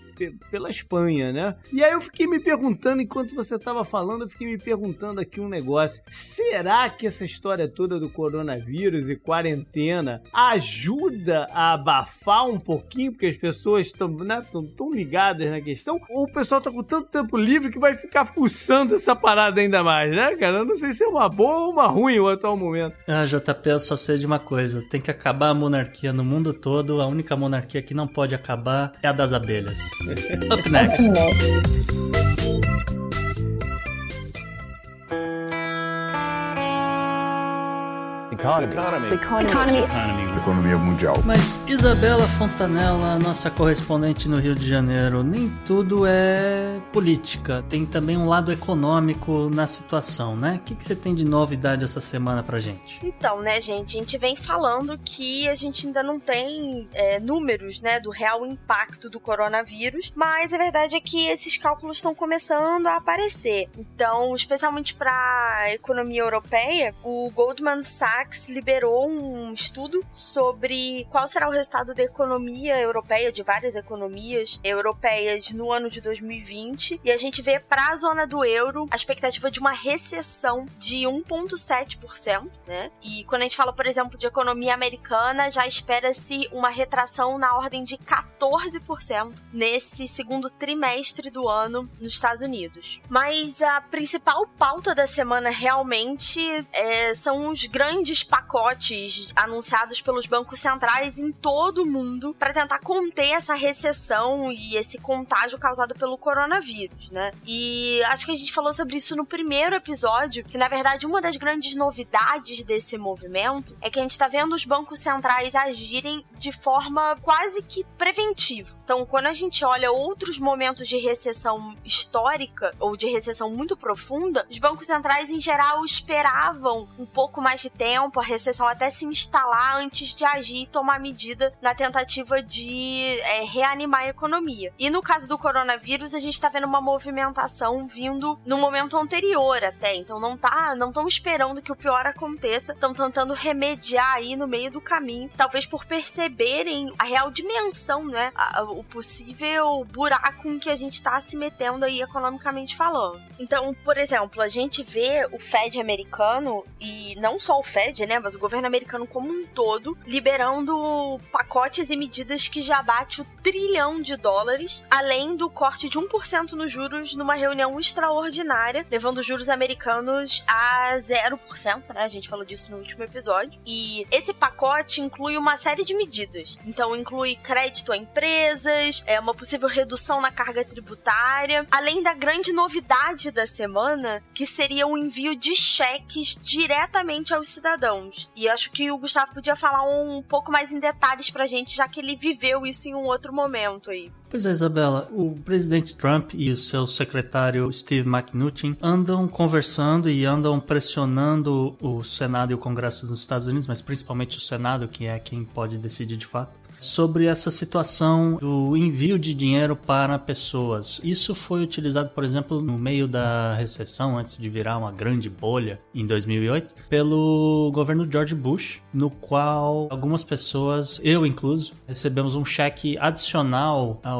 pela Espanha, né? E aí eu fiquei me perguntando, enquanto você estava falando, eu fiquei me perguntando aqui um negócio. Será que essa história toda do coronavírus e quarentena ajuda a abafar um pouquinho, porque as pessoas estão né, tão, tão ligadas na questão? Ou o pessoal tá com tanto tempo livre que vai ficar fuçando essa parada ainda mais, né, cara? Eu não sei se é uma boa ou uma ruim o atual momento. Ah, JP, eu só sei de uma coisa: tem que acabar a monarquia no mundo todo. A única monarquia que não pode acabar é a das abelhas. Up next. Economy. Economy. Economia mundial. Mas Isabela Fontanella, nossa correspondente no Rio de Janeiro, nem tudo é política, tem também um lado econômico na situação, né? O que, que você tem de novidade essa semana pra gente? Então, né, gente, a gente vem falando que a gente ainda não tem é, números, né, do real impacto do coronavírus, mas a verdade é que esses cálculos estão começando a aparecer. Então, especialmente para a economia europeia, o Goldman Sachs liberou um estudo sobre qual será o resultado da economia europeia, de várias economias europeias no ano de 2020, e a gente vê para a zona do euro a expectativa de uma recessão de 1,7%, né? E quando a gente fala, por exemplo, de economia americana, já espera-se uma retração na ordem de 14% nesse segundo trimestre do ano nos Estados Unidos. Mas a principal pauta da semana realmente é, são os grandes pacotes anunciados pelos bancos centrais em todo o mundo para tentar conter essa recessão e esse contágio causado pelo coronavírus, né? E acho que a gente falou sobre isso no primeiro episódio, que na verdade uma das grandes novidades desse movimento é que a gente está vendo os bancos centrais agirem de forma quase que preventiva. Então, quando a gente olha outros momentos de recessão histórica ou de recessão muito profunda, os bancos centrais em geral esperavam um pouco mais de tempo, a recessão até se instalar antes de agir e tomar medida na tentativa de é, reanimar a economia. E no caso do coronavírus, a gente está vendo uma movimentação vindo no momento anterior até. Então não tá, não estão esperando que o pior aconteça, estão tentando remediar aí no meio do caminho, talvez por perceberem a real dimensão, né? A, o possível buraco em que a gente está se metendo aí economicamente falando. Então, por exemplo, a gente vê o Fed americano e não só o Fed, né, mas o governo americano como um todo liberando pacotes e medidas que já bate o trilhão de dólares, além do corte de 1% nos juros numa reunião extraordinária, levando os juros americanos a 0%, né? A gente falou disso no último episódio. E esse pacote inclui uma série de medidas. Então, inclui crédito à empresa empresas, é uma possível redução na carga tributária, além da grande novidade da semana, que seria o envio de cheques diretamente aos cidadãos. E acho que o Gustavo podia falar um pouco mais em detalhes pra gente, já que ele viveu isso em um outro momento aí. Pois é, Isabela, o presidente Trump e o seu secretário Steve Mnuchin andam conversando e andam pressionando o Senado e o Congresso dos Estados Unidos, mas principalmente o Senado, que é quem pode decidir de fato, sobre essa situação do envio de dinheiro para pessoas. Isso foi utilizado, por exemplo, no meio da recessão, antes de virar uma grande bolha em 2008, pelo governo George Bush, no qual algumas pessoas, eu incluso, recebemos um cheque adicional ao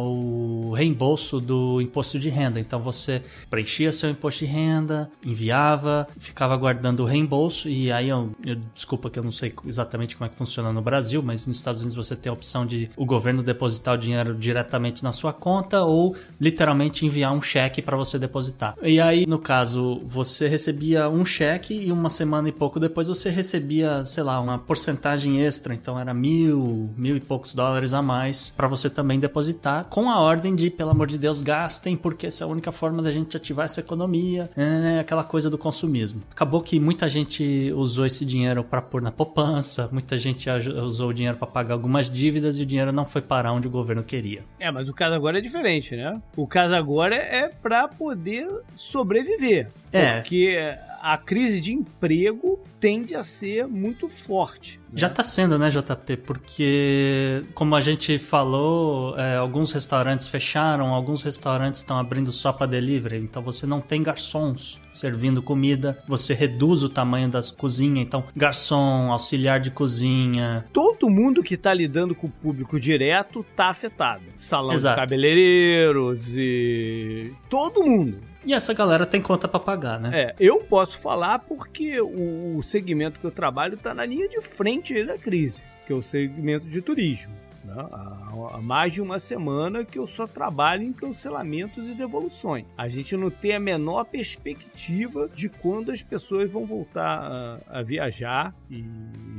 reembolso do imposto de renda. Então você preenchia seu imposto de renda, enviava, ficava guardando o reembolso e aí eu, eu desculpa que eu não sei exatamente como é que funciona no Brasil, mas nos Estados Unidos você tem a opção de o governo depositar o dinheiro diretamente na sua conta ou literalmente enviar um cheque para você depositar. E aí, no caso, você recebia um cheque e uma semana e pouco depois você recebia, sei lá, uma porcentagem extra. Então era mil, mil e poucos dólares a mais para você também depositar, com a ordem de, pelo amor de Deus, gastem, porque essa é a única forma da gente ativar essa economia, é aquela coisa do consumismo. Acabou que muita gente usou esse dinheiro para pôr na poupança, muita gente usou o dinheiro para pagar algumas dívidas e o dinheiro não foi parar onde o governo queria. É, mas o caso agora é diferente, né? O caso agora é para poder sobreviver. É. Porque a crise de emprego tende a ser muito forte. Né? Já está sendo, né, JP? Porque, como a gente falou, é, alguns restaurantes fecharam, alguns restaurantes estão abrindo só para delivery, então você não tem garçons servindo comida, você reduz o tamanho das cozinhas, então garçom, auxiliar de cozinha. Todo mundo que está lidando com o público direto está afetado. Salão Exato. de cabeleireiros e todo mundo. E essa galera tem conta para pagar, né? É, eu posso falar porque o, segmento que eu trabalho está na linha de frente da crise, que é o segmento de turismo. Né? Há, há mais de uma semana que eu só trabalho em cancelamentos e devoluções. A gente não tem a menor perspectiva de quando as pessoas vão voltar a, a viajar e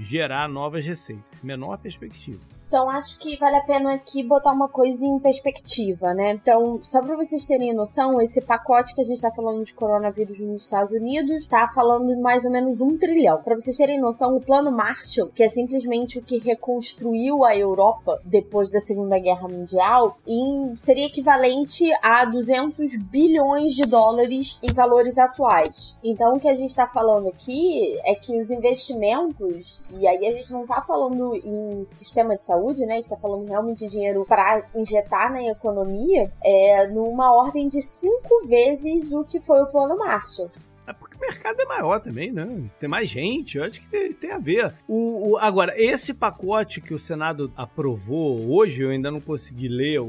gerar novas receitas. Menor perspectiva. Então acho que vale a pena aqui botar uma coisa em perspectiva, né? Então, só para vocês terem noção, esse pacote que a gente tá falando de coronavírus nos Estados Unidos tá falando de mais ou menos um trilhão. Para vocês terem noção, o plano Marshall, que é simplesmente o que reconstruiu a Europa depois da Segunda Guerra Mundial, seria equivalente a 200 bilhões de dólares em valores atuais. Então, o que a gente tá falando aqui é que os investimentos, e aí a gente não tá falando em sistema de saúde saúde, né? A gente tá falando realmente de dinheiro para injetar na economia, é numa ordem de cinco vezes o que foi o plano Marshall. É porque o mercado é maior também, né? Tem mais gente, eu acho que tem a ver. O, o, agora, esse pacote que o Senado aprovou hoje, eu ainda não consegui ler,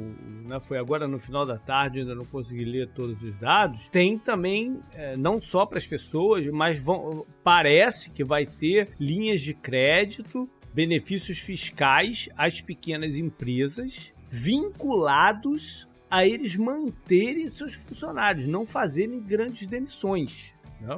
né, foi agora no final da tarde, eu ainda não consegui ler todos os dados. Tem também, é, não só para as pessoas, mas vão, parece que vai ter linhas de crédito benefícios fiscais às pequenas empresas vinculados a eles manterem seus funcionários, não fazerem grandes demissões. Né?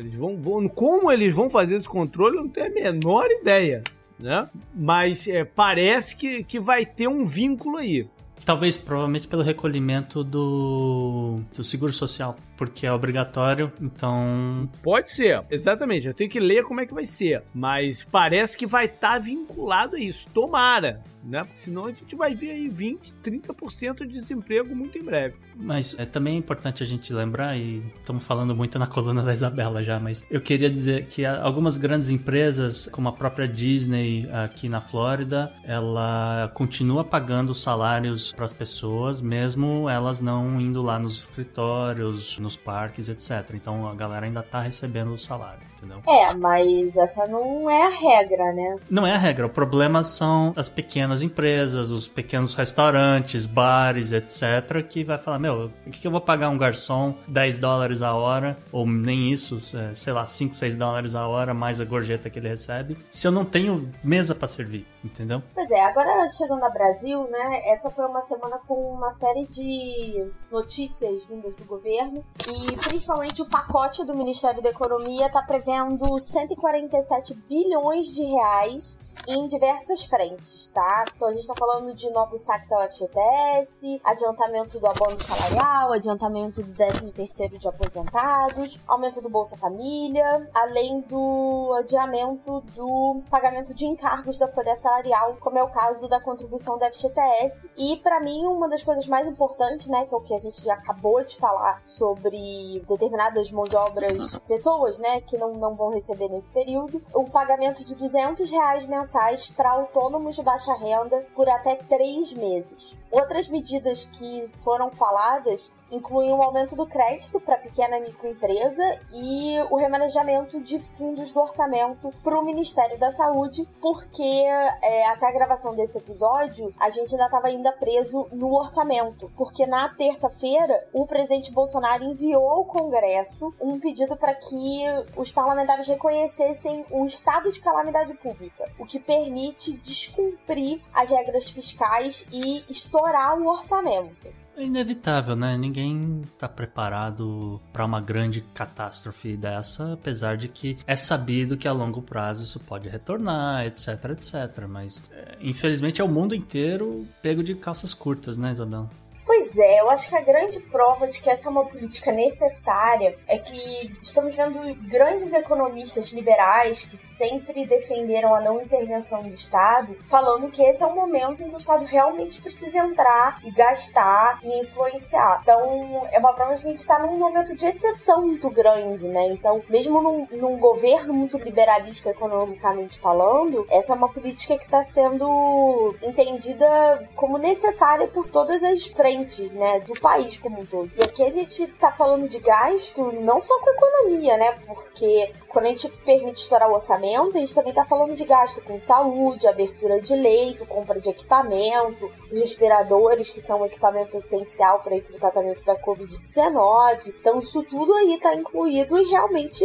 Eles vão, vão, como eles vão fazer esse controle, eu não tenho a menor ideia. Né? Mas é, parece que, que vai ter um vínculo aí. Talvez, provavelmente, pelo recolhimento do, do seguro social, porque é obrigatório, então. Pode ser, exatamente. Eu tenho que ler como é que vai ser. Mas parece que vai estar tá vinculado a isso. Tomara né? Porque senão a gente vai ver aí 20, 30% de desemprego muito em breve. Mas é também importante a gente lembrar, e estamos falando muito na coluna da Isabela já, mas eu queria dizer que algumas grandes empresas, como a própria Disney aqui na Flórida, ela continua pagando salários para as pessoas, mesmo elas não indo lá nos escritórios, nos parques, etc. Então a galera ainda está recebendo o salário, entendeu? É, mas essa não é a regra, né? Não é a regra. O problema são as pequenas empresas, os pequenos restaurantes, bares, etc., que vai falar: meu, o que, que eu vou pagar um garçom 10 dólares a hora, ou nem isso, é, sei lá, 5, 6 dólares a hora, mais a gorjeta que ele recebe, se eu não tenho mesa para servir, entendeu? Pois é, agora chegando ao Brasil, né? Essa foi uma semana com uma série de notícias vindas do governo e principalmente o pacote do Ministério da Economia está prevendo 147 bilhões de reais em diversas frentes, tá? Então a gente tá falando de novos saques ao FGTS, adiantamento do abono salarial, adiantamento do 13 terceiro de aposentados, aumento do Bolsa Família, além do adiamento do pagamento de encargos da folha salarial, como é o caso da contribuição do FGTS. E para mim, uma das coisas mais importantes, né, que é o que a gente já acabou de falar sobre determinadas mãos de obras, pessoas, né, que não, não vão receber nesse período, o pagamento de 200 reais mensais para autônomos de baixa renda por até três meses. Outras medidas que foram faladas incluem o aumento do crédito para pequena e microempresa e o remanejamento de fundos do orçamento para o Ministério da Saúde, porque é, até a gravação desse episódio a gente ainda estava ainda preso no orçamento, porque na terça-feira o presidente Bolsonaro enviou ao Congresso um pedido para que os parlamentares reconhecessem o estado de calamidade pública, o que permite descumprir as regras fiscais e estourar o orçamento. É inevitável, né? Ninguém tá preparado para uma grande catástrofe dessa, apesar de que é sabido que a longo prazo isso pode retornar, etc, etc. Mas, é, infelizmente, é o mundo inteiro pego de calças curtas, né, Isabela? Pois é, eu acho que a grande prova de que essa é uma política necessária é que estamos vendo grandes economistas liberais que sempre defenderam a não intervenção do Estado, falando que esse é um momento em que o Estado realmente precisa entrar e gastar e influenciar. Então, é uma prova de que a gente está num momento de exceção muito grande, né? Então, mesmo num, num governo muito liberalista economicamente falando, essa é uma política que está sendo entendida como necessária por todas as frentes né, do país como um todo. E aqui a gente tá falando de gasto não só com economia, né, porque quando a gente permite estourar o orçamento, a gente também tá falando de gasto com saúde, abertura de leito, compra de equipamento, os respiradores, que são um equipamento essencial para o tratamento da Covid-19. Então, isso tudo aí tá incluído e realmente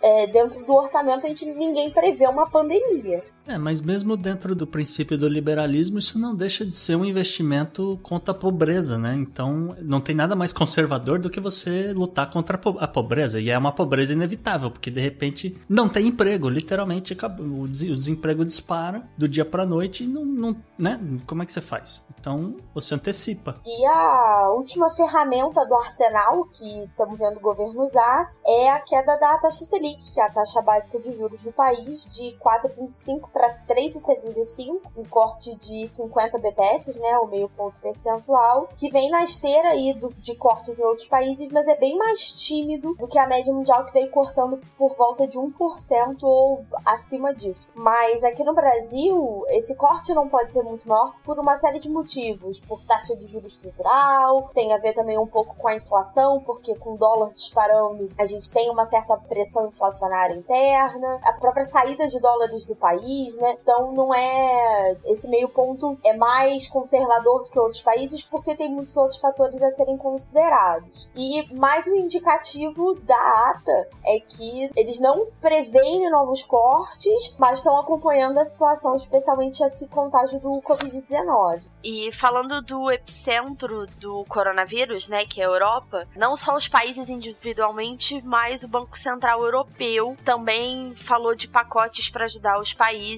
é, dentro do orçamento a gente ninguém prevê uma pandemia. É, mas mesmo dentro do princípio do liberalismo, isso não deixa de ser um investimento contra a pobreza, né? Então, não tem nada mais conservador do que você lutar contra a pobreza. E é uma pobreza inevitável, porque de repente não tem emprego, literalmente o desemprego dispara do dia para noite e não, não, né? Como é que você faz? Então, você antecipa. E a última ferramenta do arsenal que estamos vendo o governo usar é a queda da taxa Selic, que é a taxa básica de juros do país, de 4,25 para 3,75, um corte de 50 BPS, né, o meio ponto percentual, que vem na esteira aí do, de cortes em outros países, mas é bem mais tímido do que a média mundial que veio cortando por volta de 1% ou acima disso. Mas aqui no Brasil, esse corte não pode ser muito maior por uma série de motivos, por taxa de juros estrutural, tem a ver também um pouco com a inflação, porque com o dólar disparando, a gente tem uma certa pressão inflacionária interna, a própria saída de dólares do país, país, né? Então não é. Esse meio ponto é mais conservador do que outros países porque tem muitos outros fatores a serem considerados. E mais um indicativo da ata é que eles não preveem novos cortes, mas estão acompanhando a situação, especialmente esse contágio do Covid-19. E falando do epicentro do coronavírus, né, que é a Europa, não só os países individualmente, mas o Banco Central Europeu também falou de pacotes para ajudar os países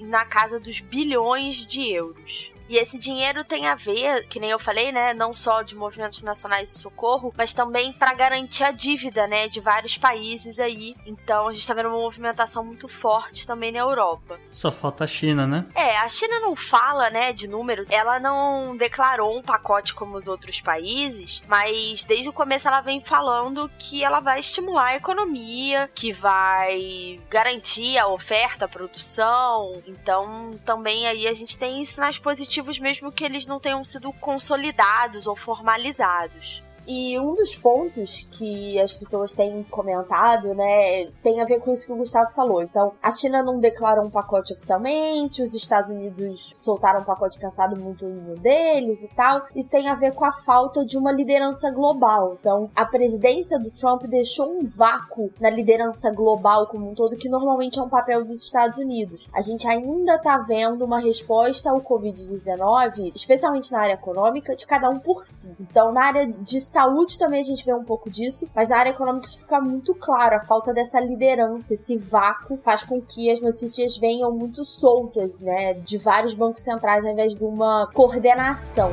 na casa dos bilhões de euros. E esse dinheiro tem a ver, que nem eu falei, né, não só de movimentos nacionais de socorro, mas também para garantir a dívida, né, de vários países aí. Então a gente tá vendo uma movimentação muito forte também na Europa. Só falta a China, né? É, a China não fala, né, de números. Ela não declarou um pacote como os outros países, mas desde o começo ela vem falando que ela vai estimular a economia, que vai garantir a oferta, a produção. Então também aí a gente tem sinais positivos mesmo que eles não tenham sido consolidados ou formalizados. E um dos pontos que as pessoas têm comentado, né, tem a ver com isso que o Gustavo falou. Então, a China não declarou um pacote oficialmente, os Estados Unidos soltaram um pacote pensado muito no deles e tal. Isso tem a ver com a falta de uma liderança global. Então, a presidência do Trump deixou um vácuo na liderança global como um todo, que normalmente é um papel dos Estados Unidos. A gente ainda tá vendo uma resposta ao Covid-19, especialmente na área econômica, de cada um por si. Então, na área de saúde também a gente vê um pouco disso, mas na área econômica fica muito claro a falta dessa liderança, esse vácuo faz com que as notícias venham muito soltas, né, de vários bancos centrais ao invés de uma coordenação.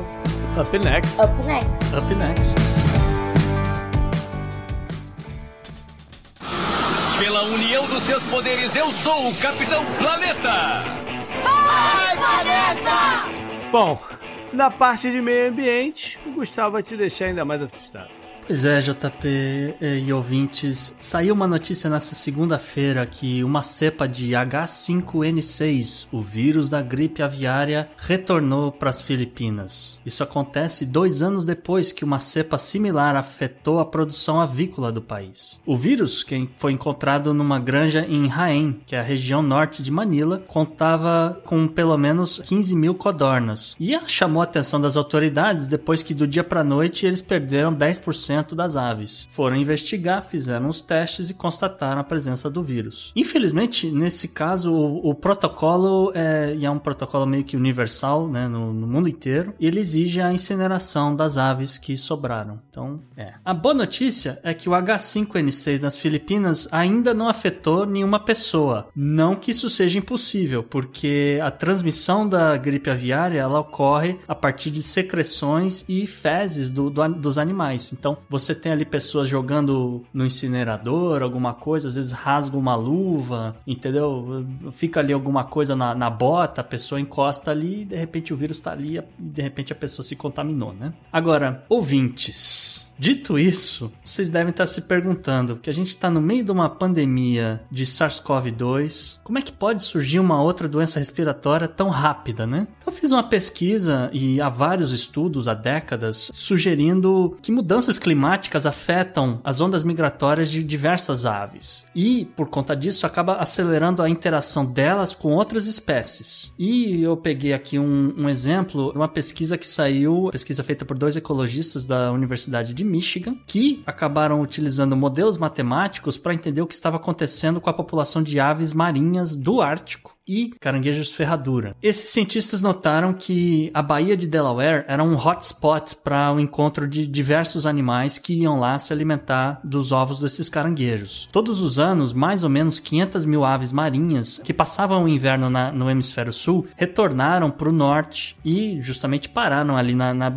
Up next. Up next. Up next. Pela união dos seus poderes, eu sou o Capitão Planeta! Vai, Planeta! Bom, na parte de meio ambiente, o Gustavo vai te deixar ainda mais assustado. Pois é, JP e ouvintes, saiu uma notícia nessa segunda-feira que uma cepa de H5N6, o vírus da gripe aviária, retornou para as Filipinas. Isso acontece dois anos depois que uma cepa similar afetou a produção avícola do país. O vírus, que foi encontrado numa granja em Jaén, que é a região norte de Manila, contava com pelo menos 15 mil codornas. E chamou a atenção das autoridades depois que do dia para noite eles perderam 10% das aves. Foram investigar, fizeram os testes e constataram a presença do vírus. Infelizmente, nesse caso, o, o protocolo é, é, um protocolo meio que universal né, no, no, mundo inteiro. E ele exige a incineração das aves que sobraram. Então, é. A boa notícia é que o H5N6 nas Filipinas ainda não afetou nenhuma pessoa. Não que isso seja impossível, porque a transmissão da gripe aviária ela ocorre a partir de secreções e fezes do, do, dos animais. Então, você tem ali pessoas jogando no incinerador, alguma coisa, às vezes rasga uma luva, entendeu? Fica ali alguma coisa na, na bota, a pessoa encosta ali e de repente o vírus tá ali e de repente a pessoa se contaminou, né? Agora, ouvintes. Dito isso, vocês devem estar se perguntando que a gente está no meio de uma pandemia de SARS-CoV-2. Como é que pode surgir uma outra doença respiratória tão rápida, né? Então fiz uma pesquisa e há vários estudos há décadas sugerindo que mudanças climáticas afetam as ondas migratórias de diversas aves e por conta disso acaba acelerando a interação delas com outras espécies. E eu peguei aqui um, um exemplo, uma pesquisa que saiu, pesquisa feita por dois ecologistas da Universidade de Michigan, que acabaram utilizando modelos matemáticos para entender o que estava acontecendo com a população de aves marinhas do Ártico e caranguejos ferradura. Esses cientistas notaram que a Baía de Delaware era um hotspot para o encontro de diversos animais que iam lá se alimentar dos ovos desses caranguejos. Todos os anos, mais ou menos 500 mil aves marinhas que passavam o inverno na, no hemisfério sul retornaram para o norte e justamente pararam ali na, na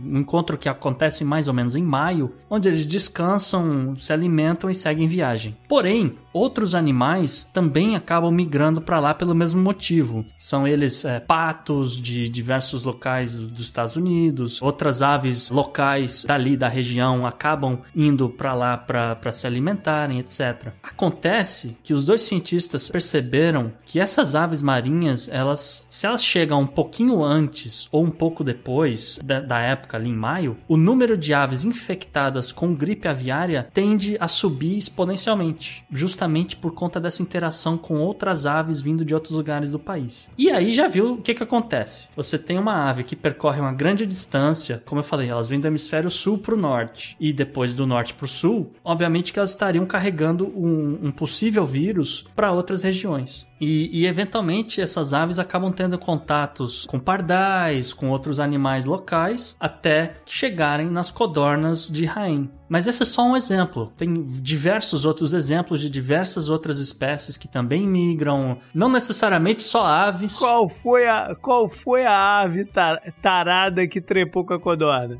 um encontro que acontece mais ou menos em maio, onde eles descansam, se alimentam e seguem viagem. Porém, outros animais também acabam migrando para lá pelo mesmo motivo. São eles é, patos de diversos locais dos Estados Unidos, outras aves locais dali da região acabam indo para lá para se alimentarem, etc. Acontece que os dois cientistas perceberam que essas aves marinhas, elas, se elas chegam um pouquinho antes ou um pouco depois da, da época ali em maio, o número de aves infectadas com gripe aviária tende a subir exponencialmente, justamente por conta dessa interação com outras aves vindo de outros lugares do país. E aí já viu o que, que acontece? Você tem uma ave que percorre uma grande distância, como eu falei, elas vêm do hemisfério sul para o norte e depois do norte para o sul, obviamente que elas estariam carregando um, um possível vírus para outras regiões. E, e, eventualmente essas aves acabam tendo contatos com pardais, com outros animais locais, até chegarem nas codornas de Rain. Mas esse é só um exemplo. Tem diversos outros exemplos de diversas outras espécies que também migram, não necessariamente só aves. Qual foi a, qual foi a ave tar, tarada que trepou com a codorna?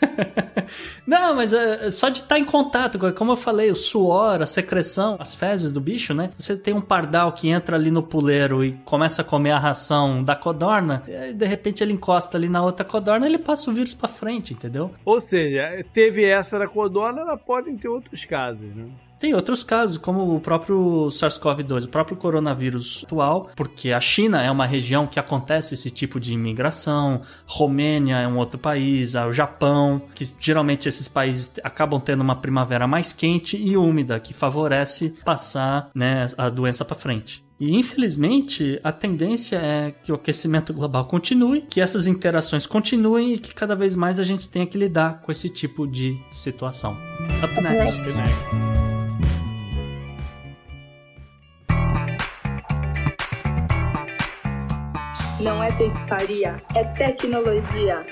Não, mas é, só de estar tá em contato, como eu falei, o suor, a secreção, as fezes do bicho, né? Você tem um pardal que entra ali no puleiro e começa a comer a ração da codorna, de repente ele encosta ali na outra codorna, ele passa o vírus para frente, entendeu? Ou seja, teve essa da codorna, ela podem ter outros casos, né? Tem outros casos, como o próprio SARS-CoV-2, o próprio coronavírus atual, porque a China é uma região que acontece esse tipo de imigração, Romênia é um outro país, o Japão, que geralmente esses países acabam tendo uma primavera mais quente e úmida, que favorece passar né, a doença para frente. E infelizmente a tendência é que o aquecimento global continue, que essas interações continuem e que cada vez mais a gente tenha que lidar com esse tipo de situação. Up next. Up next. Não é pescaria, é tecnologia.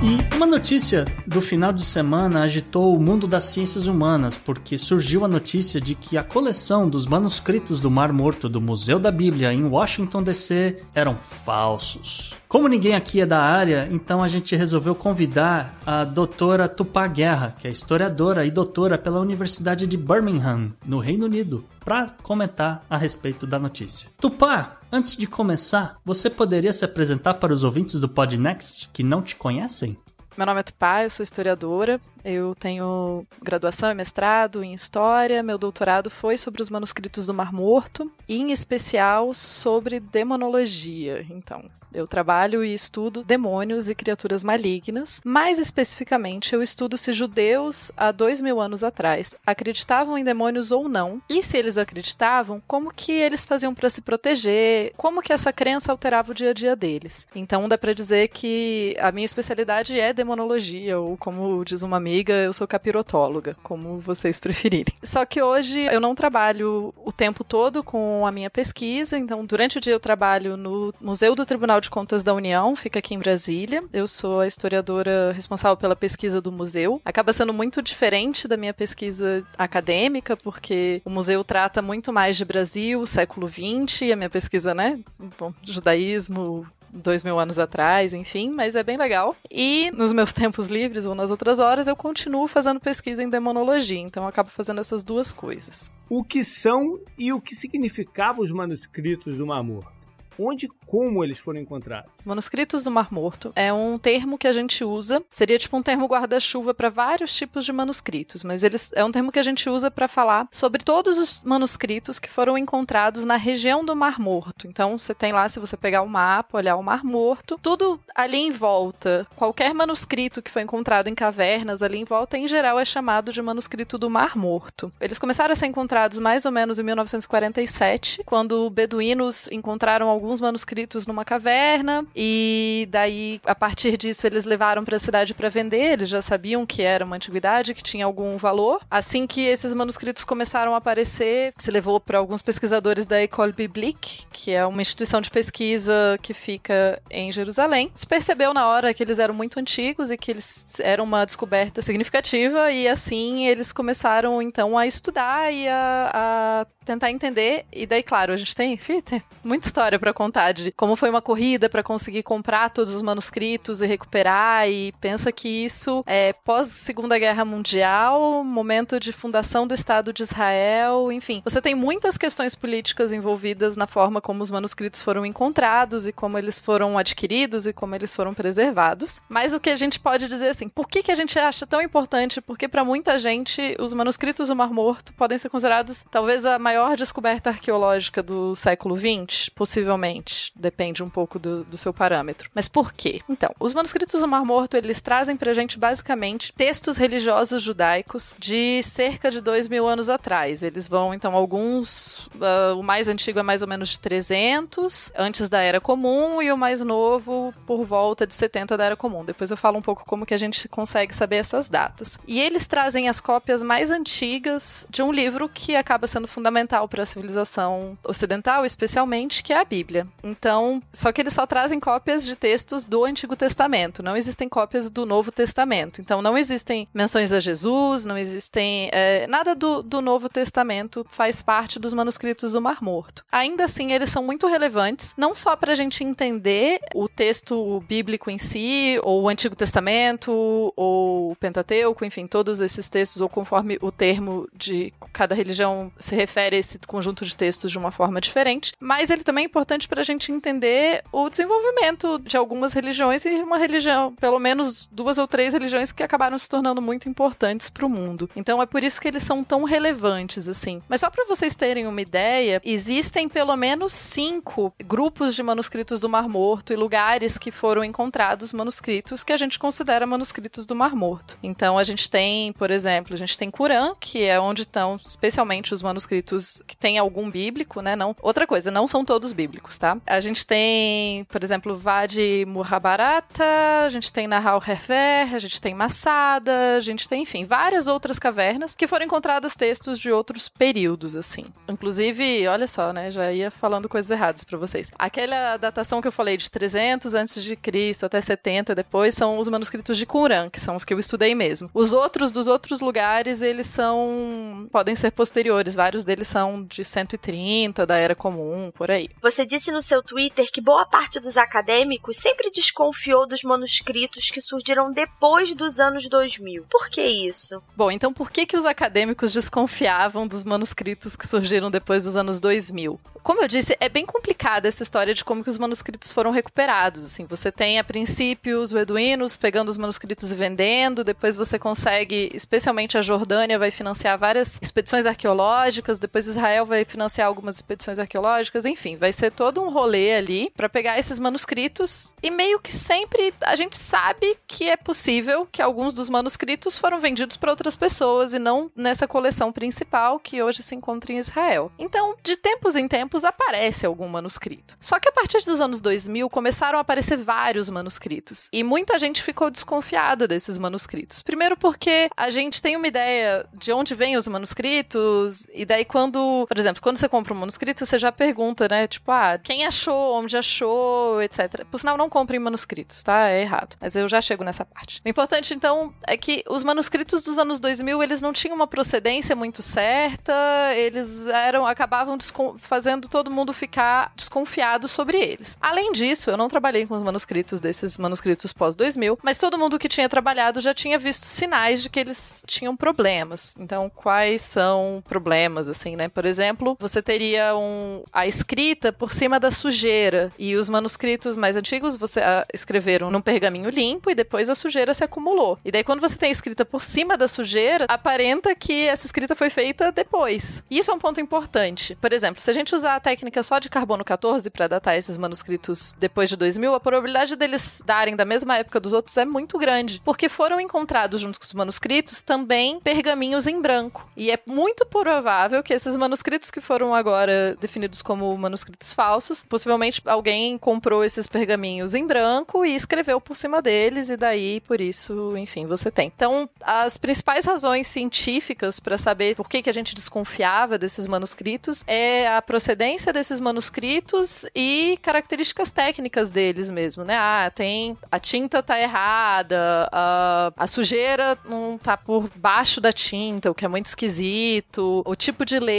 E uma notícia do final de semana agitou o mundo das ciências humanas, porque surgiu a notícia de que a coleção dos manuscritos do Mar Morto do Museu da Bíblia em Washington DC eram falsos. Como ninguém aqui é da área, então a gente resolveu convidar a doutora Tupá Guerra, que é historiadora e doutora pela Universidade de Birmingham, no Reino Unido, para comentar a respeito da notícia. Tupá, Antes de começar, você poderia se apresentar para os ouvintes do Podnext que não te conhecem? Meu nome é Tupá, eu sou historiadora. Eu tenho graduação e mestrado em História. Meu doutorado foi sobre os manuscritos do Mar Morto, e em especial sobre demonologia. Então, eu trabalho e estudo demônios e criaturas malignas. Mais especificamente, eu estudo se judeus, há dois mil anos atrás, acreditavam em demônios ou não. E se eles acreditavam, como que eles faziam para se proteger? Como que essa crença alterava o dia a dia deles? Então, dá para dizer que a minha especialidade é demonologia, ou como diz uma amiga, eu sou capirotóloga, como vocês preferirem. Só que hoje eu não trabalho o tempo todo com a minha pesquisa, então durante o dia eu trabalho no Museu do Tribunal Tribunal de Contas da União, fica aqui em Brasília. Eu sou a historiadora responsável pela pesquisa do museu. Acaba sendo muito diferente da minha pesquisa acadêmica, porque o museu trata muito mais de Brasil, século XX, e a minha pesquisa, né? Bom, judaísmo, dois mil anos atrás, enfim, mas é bem legal. E nos meus tempos livres ou nas outras horas eu continuo fazendo pesquisa em demonologia, então eu acabo fazendo essas duas coisas. O que são e o que significavam os manuscritos do Mamor? onde como eles foram encontrados. Manuscritos do Mar Morto é um termo que a gente usa, seria tipo um termo guarda-chuva para vários tipos de manuscritos, mas eles é um termo que a gente usa para falar sobre todos os manuscritos que foram encontrados na região do Mar Morto. Então, você tem lá, se você pegar o mapa, olhar o Mar Morto, tudo ali em volta, qualquer manuscrito que foi encontrado em cavernas ali em volta, em geral é chamado de manuscrito do Mar Morto. Eles começaram a ser encontrados mais ou menos em 1947, quando beduínos encontraram alguns alguns manuscritos numa caverna e daí a partir disso eles levaram para a cidade para vender. Eles já sabiam que era uma antiguidade que tinha algum valor. Assim que esses manuscritos começaram a aparecer, se levou para alguns pesquisadores da École Biblique, que é uma instituição de pesquisa que fica em Jerusalém. Se percebeu na hora que eles eram muito antigos e que eles eram uma descoberta significativa e assim eles começaram então a estudar e a, a tentar entender. E daí, claro, a gente tem, tem muita história para contar de como foi uma corrida para conseguir comprar todos os manuscritos e recuperar. E pensa que isso é pós Segunda Guerra Mundial, momento de fundação do Estado de Israel, enfim. Você tem muitas questões políticas envolvidas na forma como os manuscritos foram encontrados e como eles foram adquiridos e como eles foram preservados. Mas o que a gente pode dizer assim, por que, que a gente acha tão importante? Porque para muita gente os manuscritos do Mar Morto podem ser considerados talvez a maior maior descoberta arqueológica do século XX? Possivelmente. Depende um pouco do, do seu parâmetro. Mas por quê? Então, os manuscritos do Mar Morto, eles trazem pra gente, basicamente, textos religiosos judaicos de cerca de dois mil anos atrás. Eles vão, então, alguns... Uh, o mais antigo é mais ou menos de 300, antes da Era Comum, e o mais novo por volta de 70 da Era Comum. Depois eu falo um pouco como que a gente consegue saber essas datas. E eles trazem as cópias mais antigas de um livro que acaba sendo fundamental fundamental para a civilização ocidental, especialmente, que é a Bíblia. Então, só que eles só trazem cópias de textos do Antigo Testamento, não existem cópias do Novo Testamento. Então, não existem menções a Jesus, não existem. É, nada do, do Novo Testamento faz parte dos manuscritos do Mar Morto. Ainda assim, eles são muito relevantes, não só para a gente entender o texto bíblico em si, ou o Antigo Testamento, ou o Pentateuco, enfim, todos esses textos, ou conforme o termo de cada religião se refere esse conjunto de textos de uma forma diferente, mas ele também é importante para a gente entender o desenvolvimento de algumas religiões e uma religião, pelo menos duas ou três religiões que acabaram se tornando muito importantes para o mundo. Então é por isso que eles são tão relevantes assim. Mas só para vocês terem uma ideia, existem pelo menos cinco grupos de manuscritos do Mar Morto e lugares que foram encontrados manuscritos que a gente considera manuscritos do Mar Morto. Então a gente tem, por exemplo, a gente tem Curã, que é onde estão especialmente os manuscritos manuscritos que tem algum bíblico, né? Não. Outra coisa, não são todos bíblicos, tá? A gente tem, por exemplo, Vade Muhabarata, a gente tem Nahal Herver, a gente tem Massada, a gente tem, enfim, várias outras cavernas que foram encontradas textos de outros períodos, assim. Inclusive, olha só, né? Já ia falando coisas erradas para vocês. Aquela datação que eu falei de 300 antes de Cristo até 70 depois são os manuscritos de Qumran, que são os que eu estudei mesmo. Os outros dos outros lugares, eles são podem ser posteriores, vários deles são de 130 da era comum, por aí. Você disse no seu Twitter que boa parte dos acadêmicos sempre desconfiou dos manuscritos que surgiram depois dos anos 2000. Por que isso? Bom, então por que que os acadêmicos desconfiavam dos manuscritos que surgiram depois dos anos 2000? Como eu disse, é bem complicada essa história de como que os manuscritos foram recuperados. Assim, você tem a princípio os beduínos pegando os manuscritos e vendendo, depois você consegue, especialmente a Jordânia vai financiar várias expedições arqueológicas, depois Israel vai financiar algumas expedições arqueológicas, enfim, vai ser todo um rolê ali para pegar esses manuscritos e meio que sempre a gente sabe que é possível que alguns dos manuscritos foram vendidos para outras pessoas e não nessa coleção principal que hoje se encontra em Israel. Então, de tempos em tempos aparece algum manuscrito. Só que a partir dos anos 2000 começaram a aparecer vários manuscritos e muita gente ficou desconfiada desses manuscritos. Primeiro porque a gente tem uma ideia de onde vêm os manuscritos e daí quando, por exemplo, quando você compra um manuscrito, você já pergunta, né, tipo, ah, quem achou, onde achou, etc. Por sinal, não comprem manuscritos, tá? É errado. Mas eu já chego nessa parte. O importante, então, é que os manuscritos dos anos 2000, eles não tinham uma procedência muito certa, eles eram, acabavam fazendo todo mundo ficar desconfiado sobre eles. Além disso, eu não trabalhei com os manuscritos desses manuscritos pós-2000, mas todo mundo que tinha trabalhado já tinha visto sinais de que eles tinham problemas. Então, quais são problemas, assim, né? Por exemplo, você teria um, a escrita por cima da sujeira, e os manuscritos mais antigos você a, escreveram num pergaminho limpo e depois a sujeira se acumulou. E daí, quando você tem a escrita por cima da sujeira, aparenta que essa escrita foi feita depois. E isso é um ponto importante. Por exemplo, se a gente usar a técnica só de carbono 14 para datar esses manuscritos depois de 2000, a probabilidade deles darem da mesma época dos outros é muito grande, porque foram encontrados junto com os manuscritos também pergaminhos em branco. E é muito provável que esses manuscritos que foram agora definidos como manuscritos falsos, possivelmente alguém comprou esses pergaminhos em branco e escreveu por cima deles, e daí, por isso, enfim, você tem. Então, as principais razões científicas para saber por que, que a gente desconfiava desses manuscritos é a procedência desses manuscritos e características técnicas deles mesmo, né? Ah, tem a tinta tá errada, a, a sujeira não tá por baixo da tinta, o que é muito esquisito, o tipo de letra,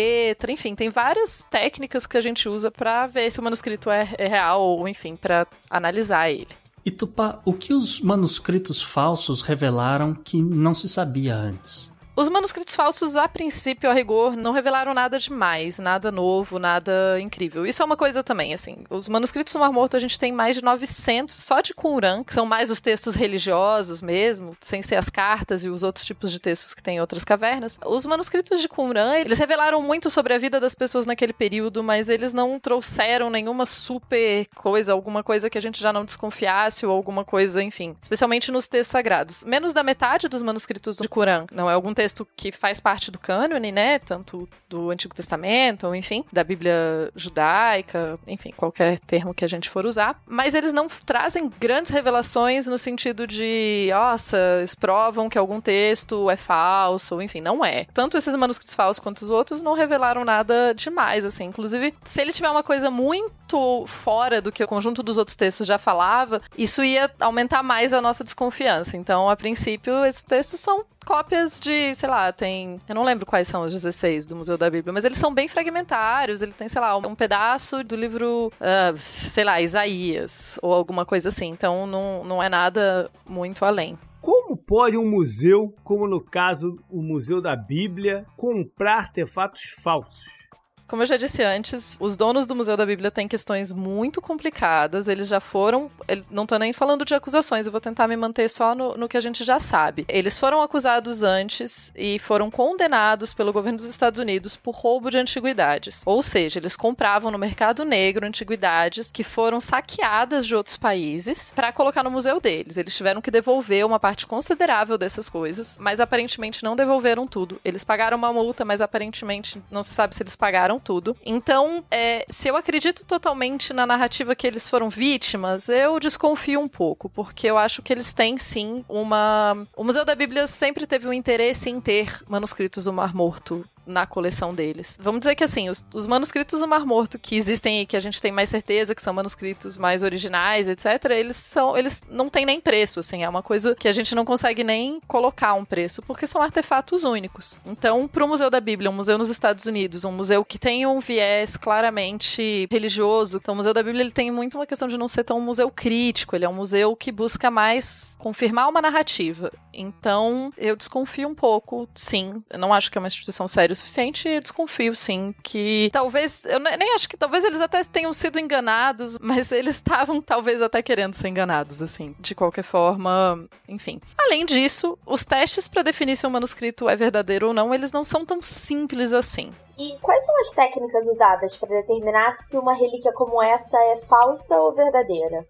enfim, tem várias técnicas que a gente usa para ver se o manuscrito é, é real ou, enfim, para analisar ele. E Tupá, o que os manuscritos falsos revelaram que não se sabia antes? Os manuscritos falsos, a princípio, a rigor, não revelaram nada demais, nada novo, nada incrível. Isso é uma coisa também, assim. Os manuscritos do Mar Morto a gente tem mais de 900 só de Qumran, que são mais os textos religiosos mesmo, sem ser as cartas e os outros tipos de textos que tem em outras cavernas. Os manuscritos de Qumran, eles revelaram muito sobre a vida das pessoas naquele período, mas eles não trouxeram nenhuma super coisa, alguma coisa que a gente já não desconfiasse ou alguma coisa, enfim. Especialmente nos textos sagrados. Menos da metade dos manuscritos de Qumran não é algum texto texto que faz parte do cânone, né? Tanto do Antigo Testamento, ou enfim, da Bíblia judaica, enfim, qualquer termo que a gente for usar. Mas eles não trazem grandes revelações no sentido de, nossa, eles provam que algum texto é falso, ou enfim, não é. Tanto esses manuscritos falsos quanto os outros não revelaram nada demais, assim. Inclusive, se ele tiver uma coisa muito fora do que o conjunto dos outros textos já falava, isso ia aumentar mais a nossa desconfiança. Então, a princípio, esses textos são cópias de, sei lá, tem. Eu não lembro quais são os 16 do Museu da Bíblia, mas eles são bem fragmentários. Ele tem, sei lá, um pedaço do livro, uh, sei lá, Isaías, ou alguma coisa assim. Então não, não é nada muito além. Como pode um museu, como no caso o Museu da Bíblia, comprar artefatos falsos? Como eu já disse antes, os donos do Museu da Bíblia têm questões muito complicadas. Eles já foram. Não tô nem falando de acusações, eu vou tentar me manter só no, no que a gente já sabe. Eles foram acusados antes e foram condenados pelo governo dos Estados Unidos por roubo de antiguidades. Ou seja, eles compravam no mercado negro antiguidades que foram saqueadas de outros países para colocar no museu deles. Eles tiveram que devolver uma parte considerável dessas coisas, mas aparentemente não devolveram tudo. Eles pagaram uma multa, mas aparentemente não se sabe se eles pagaram tudo. Então, é, se eu acredito totalmente na narrativa que eles foram vítimas, eu desconfio um pouco, porque eu acho que eles têm sim uma. O Museu da Bíblia sempre teve um interesse em ter manuscritos do Mar Morto na coleção deles. Vamos dizer que assim, os, os, manuscritos do Mar Morto que existem e que a gente tem mais certeza que são manuscritos mais originais, etc, eles são, eles não têm nem preço, assim, é uma coisa que a gente não consegue nem colocar um preço, porque são artefatos únicos. Então, para o Museu da Bíblia, um museu nos Estados Unidos, um museu que tem um viés claramente religioso, então o Museu da Bíblia ele tem muito uma questão de não ser tão um museu crítico, ele é um museu que busca mais confirmar uma narrativa. Então, eu desconfio um pouco, sim. Eu não acho que é uma instituição séria suficiente desconfio, sim, que talvez. Eu nem acho que talvez eles até tenham sido enganados, mas eles estavam talvez até querendo ser enganados, assim. De qualquer forma, enfim. Além disso, os testes para definir se um manuscrito é verdadeiro ou não, eles não são tão simples assim. E quais são as técnicas usadas para determinar se uma relíquia como essa é falsa ou verdadeira?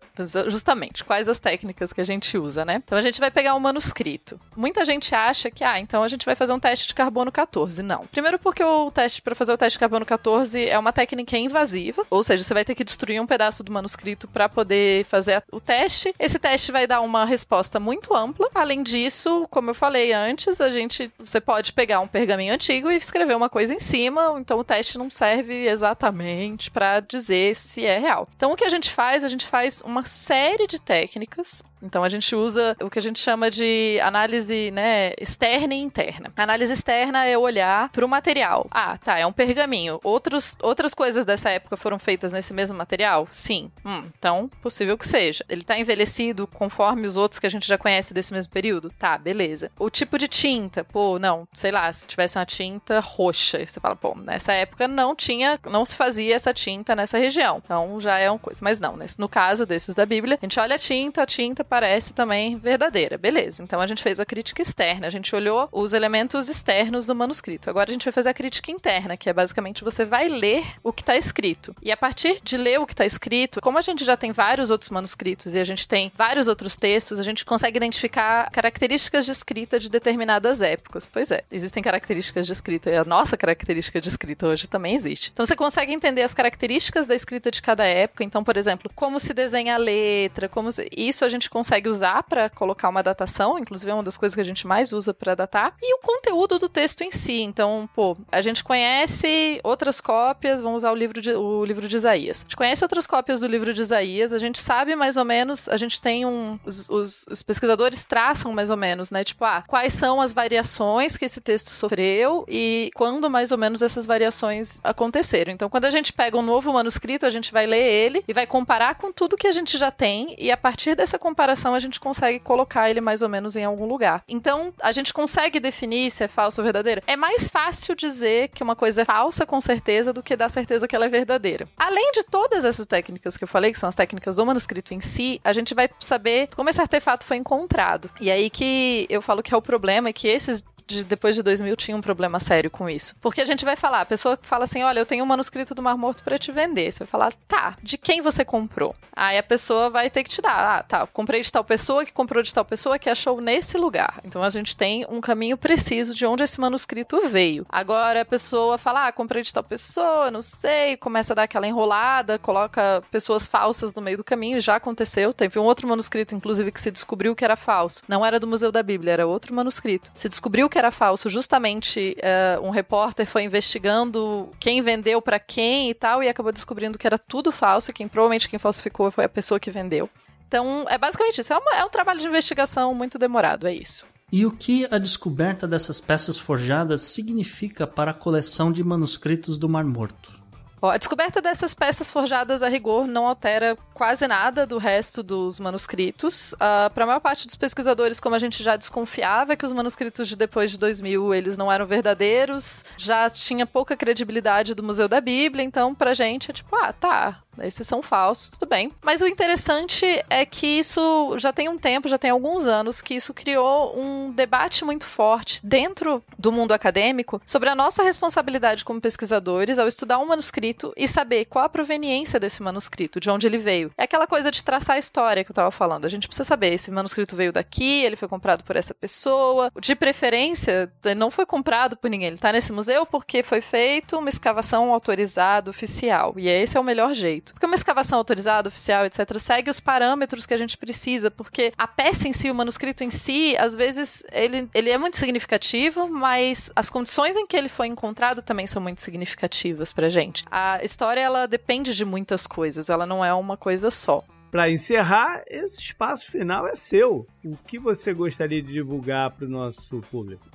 Justamente, quais as técnicas que a gente usa, né? Então a gente vai pegar um manuscrito. Muita gente acha que, ah, então a gente vai fazer um teste de carbono 14. Não. Primeiro porque o teste para fazer o teste de carbono 14 é uma técnica invasiva, ou seja, você vai ter que destruir um pedaço do manuscrito para poder fazer o teste. Esse teste vai dar uma resposta muito ampla. Além disso, como eu falei antes, a gente você pode pegar um pergaminho antigo e escrever uma coisa em cima então o teste não serve exatamente para dizer se é real. Então o que a gente faz? A gente faz uma série de técnicas então a gente usa o que a gente chama de análise né, externa e interna. A análise externa é olhar para o material. Ah, tá, é um pergaminho. Outros, outras coisas dessa época foram feitas nesse mesmo material? Sim. Hum, então, possível que seja. Ele está envelhecido conforme os outros que a gente já conhece desse mesmo período? Tá, beleza. O tipo de tinta, pô, não, sei lá, se tivesse uma tinta roxa, você fala, pô, nessa época não tinha, não se fazia essa tinta nessa região. Então já é uma coisa. Mas não, no caso desses da Bíblia, a gente olha a tinta, a tinta parece também verdadeira. Beleza. Então a gente fez a crítica externa, a gente olhou os elementos externos do manuscrito. Agora a gente vai fazer a crítica interna, que é basicamente você vai ler o que está escrito. E a partir de ler o que está escrito, como a gente já tem vários outros manuscritos e a gente tem vários outros textos, a gente consegue identificar características de escrita de determinadas épocas. Pois é, existem características de escrita e a nossa característica de escrita hoje também existe. Então você consegue entender as características da escrita de cada época. Então, por exemplo, como se desenha a letra, como se... isso a gente consegue usar para colocar uma datação, inclusive é uma das coisas que a gente mais usa para datar, e o conteúdo do texto em si. Então, pô, a gente conhece outras cópias, vamos usar o livro de, o livro de Isaías. A gente conhece outras cópias do livro de Isaías, a gente sabe mais ou menos, a gente tem um. Os, os, os pesquisadores traçam mais ou menos, né? Tipo, ah, quais são as variações que esse texto sofreu e quando mais ou menos essas variações aconteceram. Então, quando a gente pega um novo manuscrito, a gente vai ler ele e vai comparar com tudo que a gente já tem, e a partir dessa comparação comparação a gente consegue colocar ele mais ou menos em algum lugar. Então, a gente consegue definir se é falso ou verdadeiro. É mais fácil dizer que uma coisa é falsa com certeza do que dar certeza que ela é verdadeira. Além de todas essas técnicas que eu falei, que são as técnicas do manuscrito em si, a gente vai saber como esse artefato foi encontrado. E aí que eu falo que é o problema, é que esses de, depois de 2000 tinha um problema sério com isso. Porque a gente vai falar, a pessoa fala assim: olha, eu tenho um manuscrito do Mar Morto para te vender. Você vai falar, tá, de quem você comprou? Aí a pessoa vai ter que te dar, ah, tá, comprei de tal pessoa, que comprou de tal pessoa, que achou nesse lugar. Então a gente tem um caminho preciso de onde esse manuscrito veio. Agora a pessoa fala, ah, comprei de tal pessoa, não sei, começa a dar aquela enrolada, coloca pessoas falsas no meio do caminho, já aconteceu. Teve um outro manuscrito, inclusive, que se descobriu que era falso. Não era do Museu da Bíblia, era outro manuscrito. Se descobriu que era falso, justamente uh, um repórter foi investigando quem vendeu para quem e tal, e acabou descobrindo que era tudo falso, quem provavelmente quem falsificou foi a pessoa que vendeu. Então, é basicamente isso. É, uma, é um trabalho de investigação muito demorado, é isso. E o que a descoberta dessas peças forjadas significa para a coleção de manuscritos do Mar Morto? A descoberta dessas peças forjadas a rigor não altera quase nada do resto dos manuscritos. Uh, Para a maior parte dos pesquisadores, como a gente já desconfiava que os manuscritos de depois de 2000 eles não eram verdadeiros, já tinha pouca credibilidade do Museu da Bíblia, então pra gente é tipo, ah, tá, esses são falsos, tudo bem. Mas o interessante é que isso já tem um tempo, já tem alguns anos, que isso criou um debate muito forte dentro do mundo acadêmico sobre a nossa responsabilidade como pesquisadores ao estudar um manuscrito e saber qual a proveniência desse manuscrito, de onde ele veio. É aquela coisa de traçar a história que eu tava falando. A gente precisa saber, esse manuscrito veio daqui, ele foi comprado por essa pessoa. De preferência, não foi comprado por ninguém. Ele tá nesse museu porque foi feito uma escavação autorizada, oficial. E esse é o melhor jeito. Porque uma escavação autorizada, oficial, etc., segue os parâmetros que a gente precisa, porque a peça em si, o manuscrito em si, às vezes ele, ele é muito significativo, mas as condições em que ele foi encontrado também são muito significativas pra gente. A história, ela depende de muitas coisas, ela não é uma coisa só. Para encerrar, esse espaço final é seu. O que você gostaria de divulgar para o nosso público?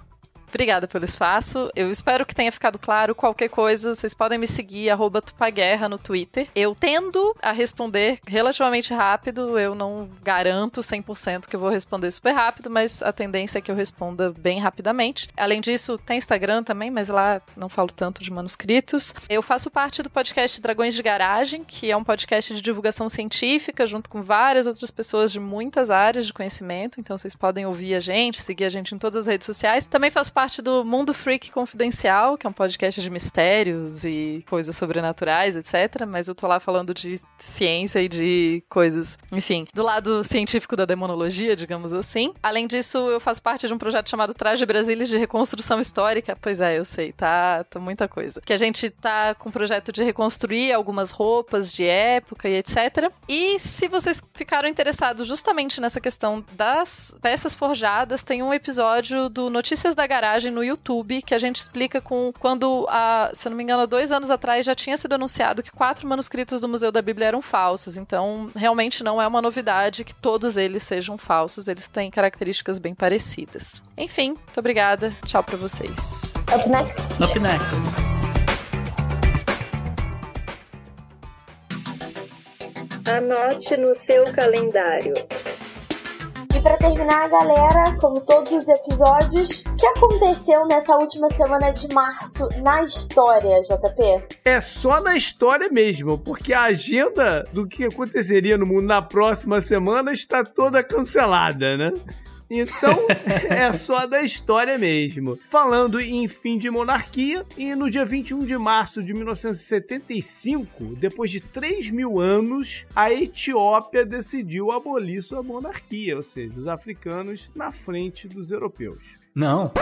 Obrigada pelo espaço. Eu espero que tenha ficado claro. Qualquer coisa, vocês podem me seguir, arroba Tupaguerra no Twitter. Eu tendo a responder relativamente rápido. Eu não garanto 100% que eu vou responder super rápido, mas a tendência é que eu responda bem rapidamente. Além disso, tem Instagram também, mas lá não falo tanto de manuscritos. Eu faço parte do podcast Dragões de Garagem, que é um podcast de divulgação científica, junto com várias outras pessoas de muitas áreas de conhecimento. Então vocês podem ouvir a gente, seguir a gente em todas as redes sociais. Também faço parte parte do Mundo Freak Confidencial, que é um podcast de mistérios e coisas sobrenaturais, etc. Mas eu tô lá falando de ciência e de coisas, enfim, do lado científico da demonologia, digamos assim. Além disso, eu faço parte de um projeto chamado Traje Brasília de Reconstrução Histórica. Pois é, eu sei, tá, tá muita coisa. Que a gente tá com um projeto de reconstruir algumas roupas de época e etc. E se vocês ficaram interessados justamente nessa questão das peças forjadas, tem um episódio do Notícias da Garagem no YouTube que a gente explica com quando, a, se eu não me engano, dois anos atrás já tinha sido anunciado que quatro manuscritos do Museu da Bíblia eram falsos. Então, realmente não é uma novidade que todos eles sejam falsos. Eles têm características bem parecidas. Enfim, muito obrigada. Tchau para vocês. Up next. Up next. Anote no seu calendário para terminar, galera, como todos os episódios, o que aconteceu nessa última semana de março na história, JP? É só na história mesmo, porque a agenda do que aconteceria no mundo na próxima semana está toda cancelada, né? Então, é só da história mesmo. Falando em fim de monarquia, e no dia 21 de março de 1975, depois de 3 mil anos, a Etiópia decidiu abolir sua monarquia, ou seja, os africanos na frente dos europeus. Não.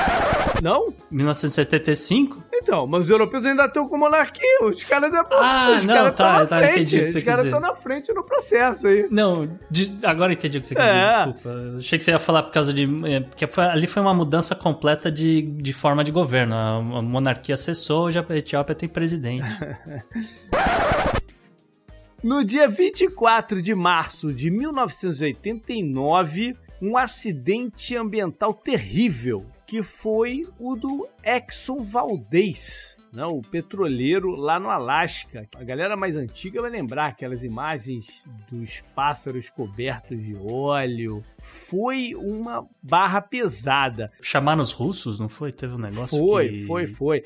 Não? 1975? Então, mas os europeus ainda estão com monarquia. Os caras é Ah, os não, tá, na tá, frente. entendi o que você Os caras estão na frente no processo aí. Não, de, agora entendi o que você É. dizer, desculpa. Eu achei que você ia falar por causa de. É, porque foi- ali foi uma mudança completa de, de forma de governo. A, a monarquia cessou, já a Etiópia tem presidente. No dia 24 de março de 1989, um acidente ambiental terrível, que foi o do Exxon Valdez, né, o petroleiro lá no Alasca. A galera mais antiga vai lembrar aquelas imagens dos pássaros cobertos de óleo. Foi uma barra pesada. Chamaram os russos, não foi? Teve um negócio Foi, que... foi, foi.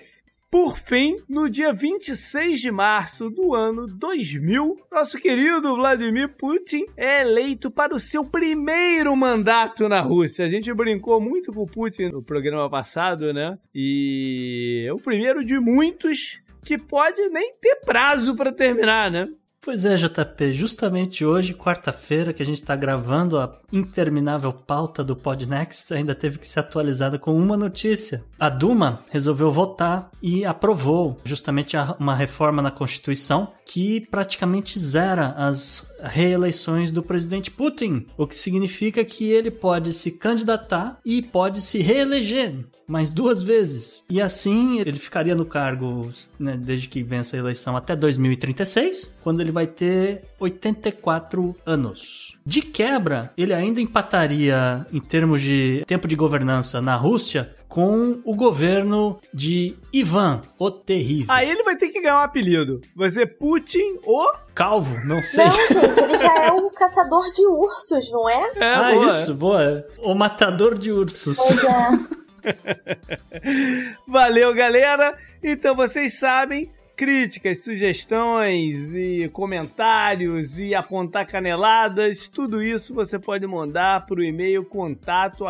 Por fim, no dia 26 de março do ano 2000, nosso querido Vladimir Putin é eleito para o seu primeiro mandato na Rússia. A gente brincou muito com o Putin no programa passado, né? E é o primeiro de muitos que pode nem ter prazo para terminar, né? Pois é, JP, justamente hoje, quarta-feira, que a gente tá gravando a interminável pauta do Podnext, ainda teve que ser atualizada com uma notícia. A Duma resolveu votar e aprovou justamente uma reforma na Constituição que praticamente zera as reeleições do presidente Putin, o que significa que ele pode se candidatar e pode se reeleger mais duas vezes. E assim ele ficaria no cargo né, desde que vença a eleição até 2036, quando ele vai ter 84 anos. De quebra, ele ainda empataria em termos de tempo de governança na Rússia com o governo de Ivan, o Terrível. Aí ele vai ter que ganhar um apelido. Vai ser Putin o Calvo, não sei. Não, gente, ele já é o caçador de ursos, não é? é ah, boa. isso, boa. O matador de ursos. Pois é. Valeu, galera. Então vocês sabem, críticas, sugestões e comentários e apontar caneladas, tudo isso você pode mandar para o e-mail contato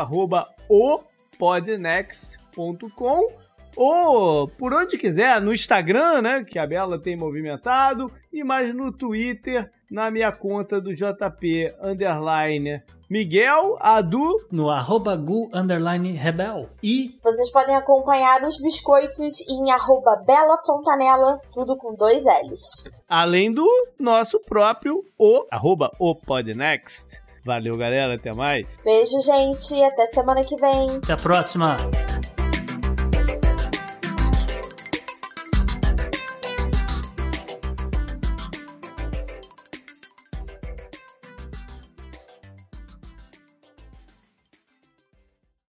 opodnext.com ou por onde quiser, no Instagram, né, que a Bela tem movimentado, e mais no Twitter, na minha conta do JP underline Miguel Adu no arroba gu underline rebel. E vocês podem acompanhar os biscoitos em arroba Bela Fontanella, tudo com dois L's. Além do nosso próprio o arroba o Podnext. Valeu, galera. Até mais. Beijo, gente. Até semana que vem. Até a próxima.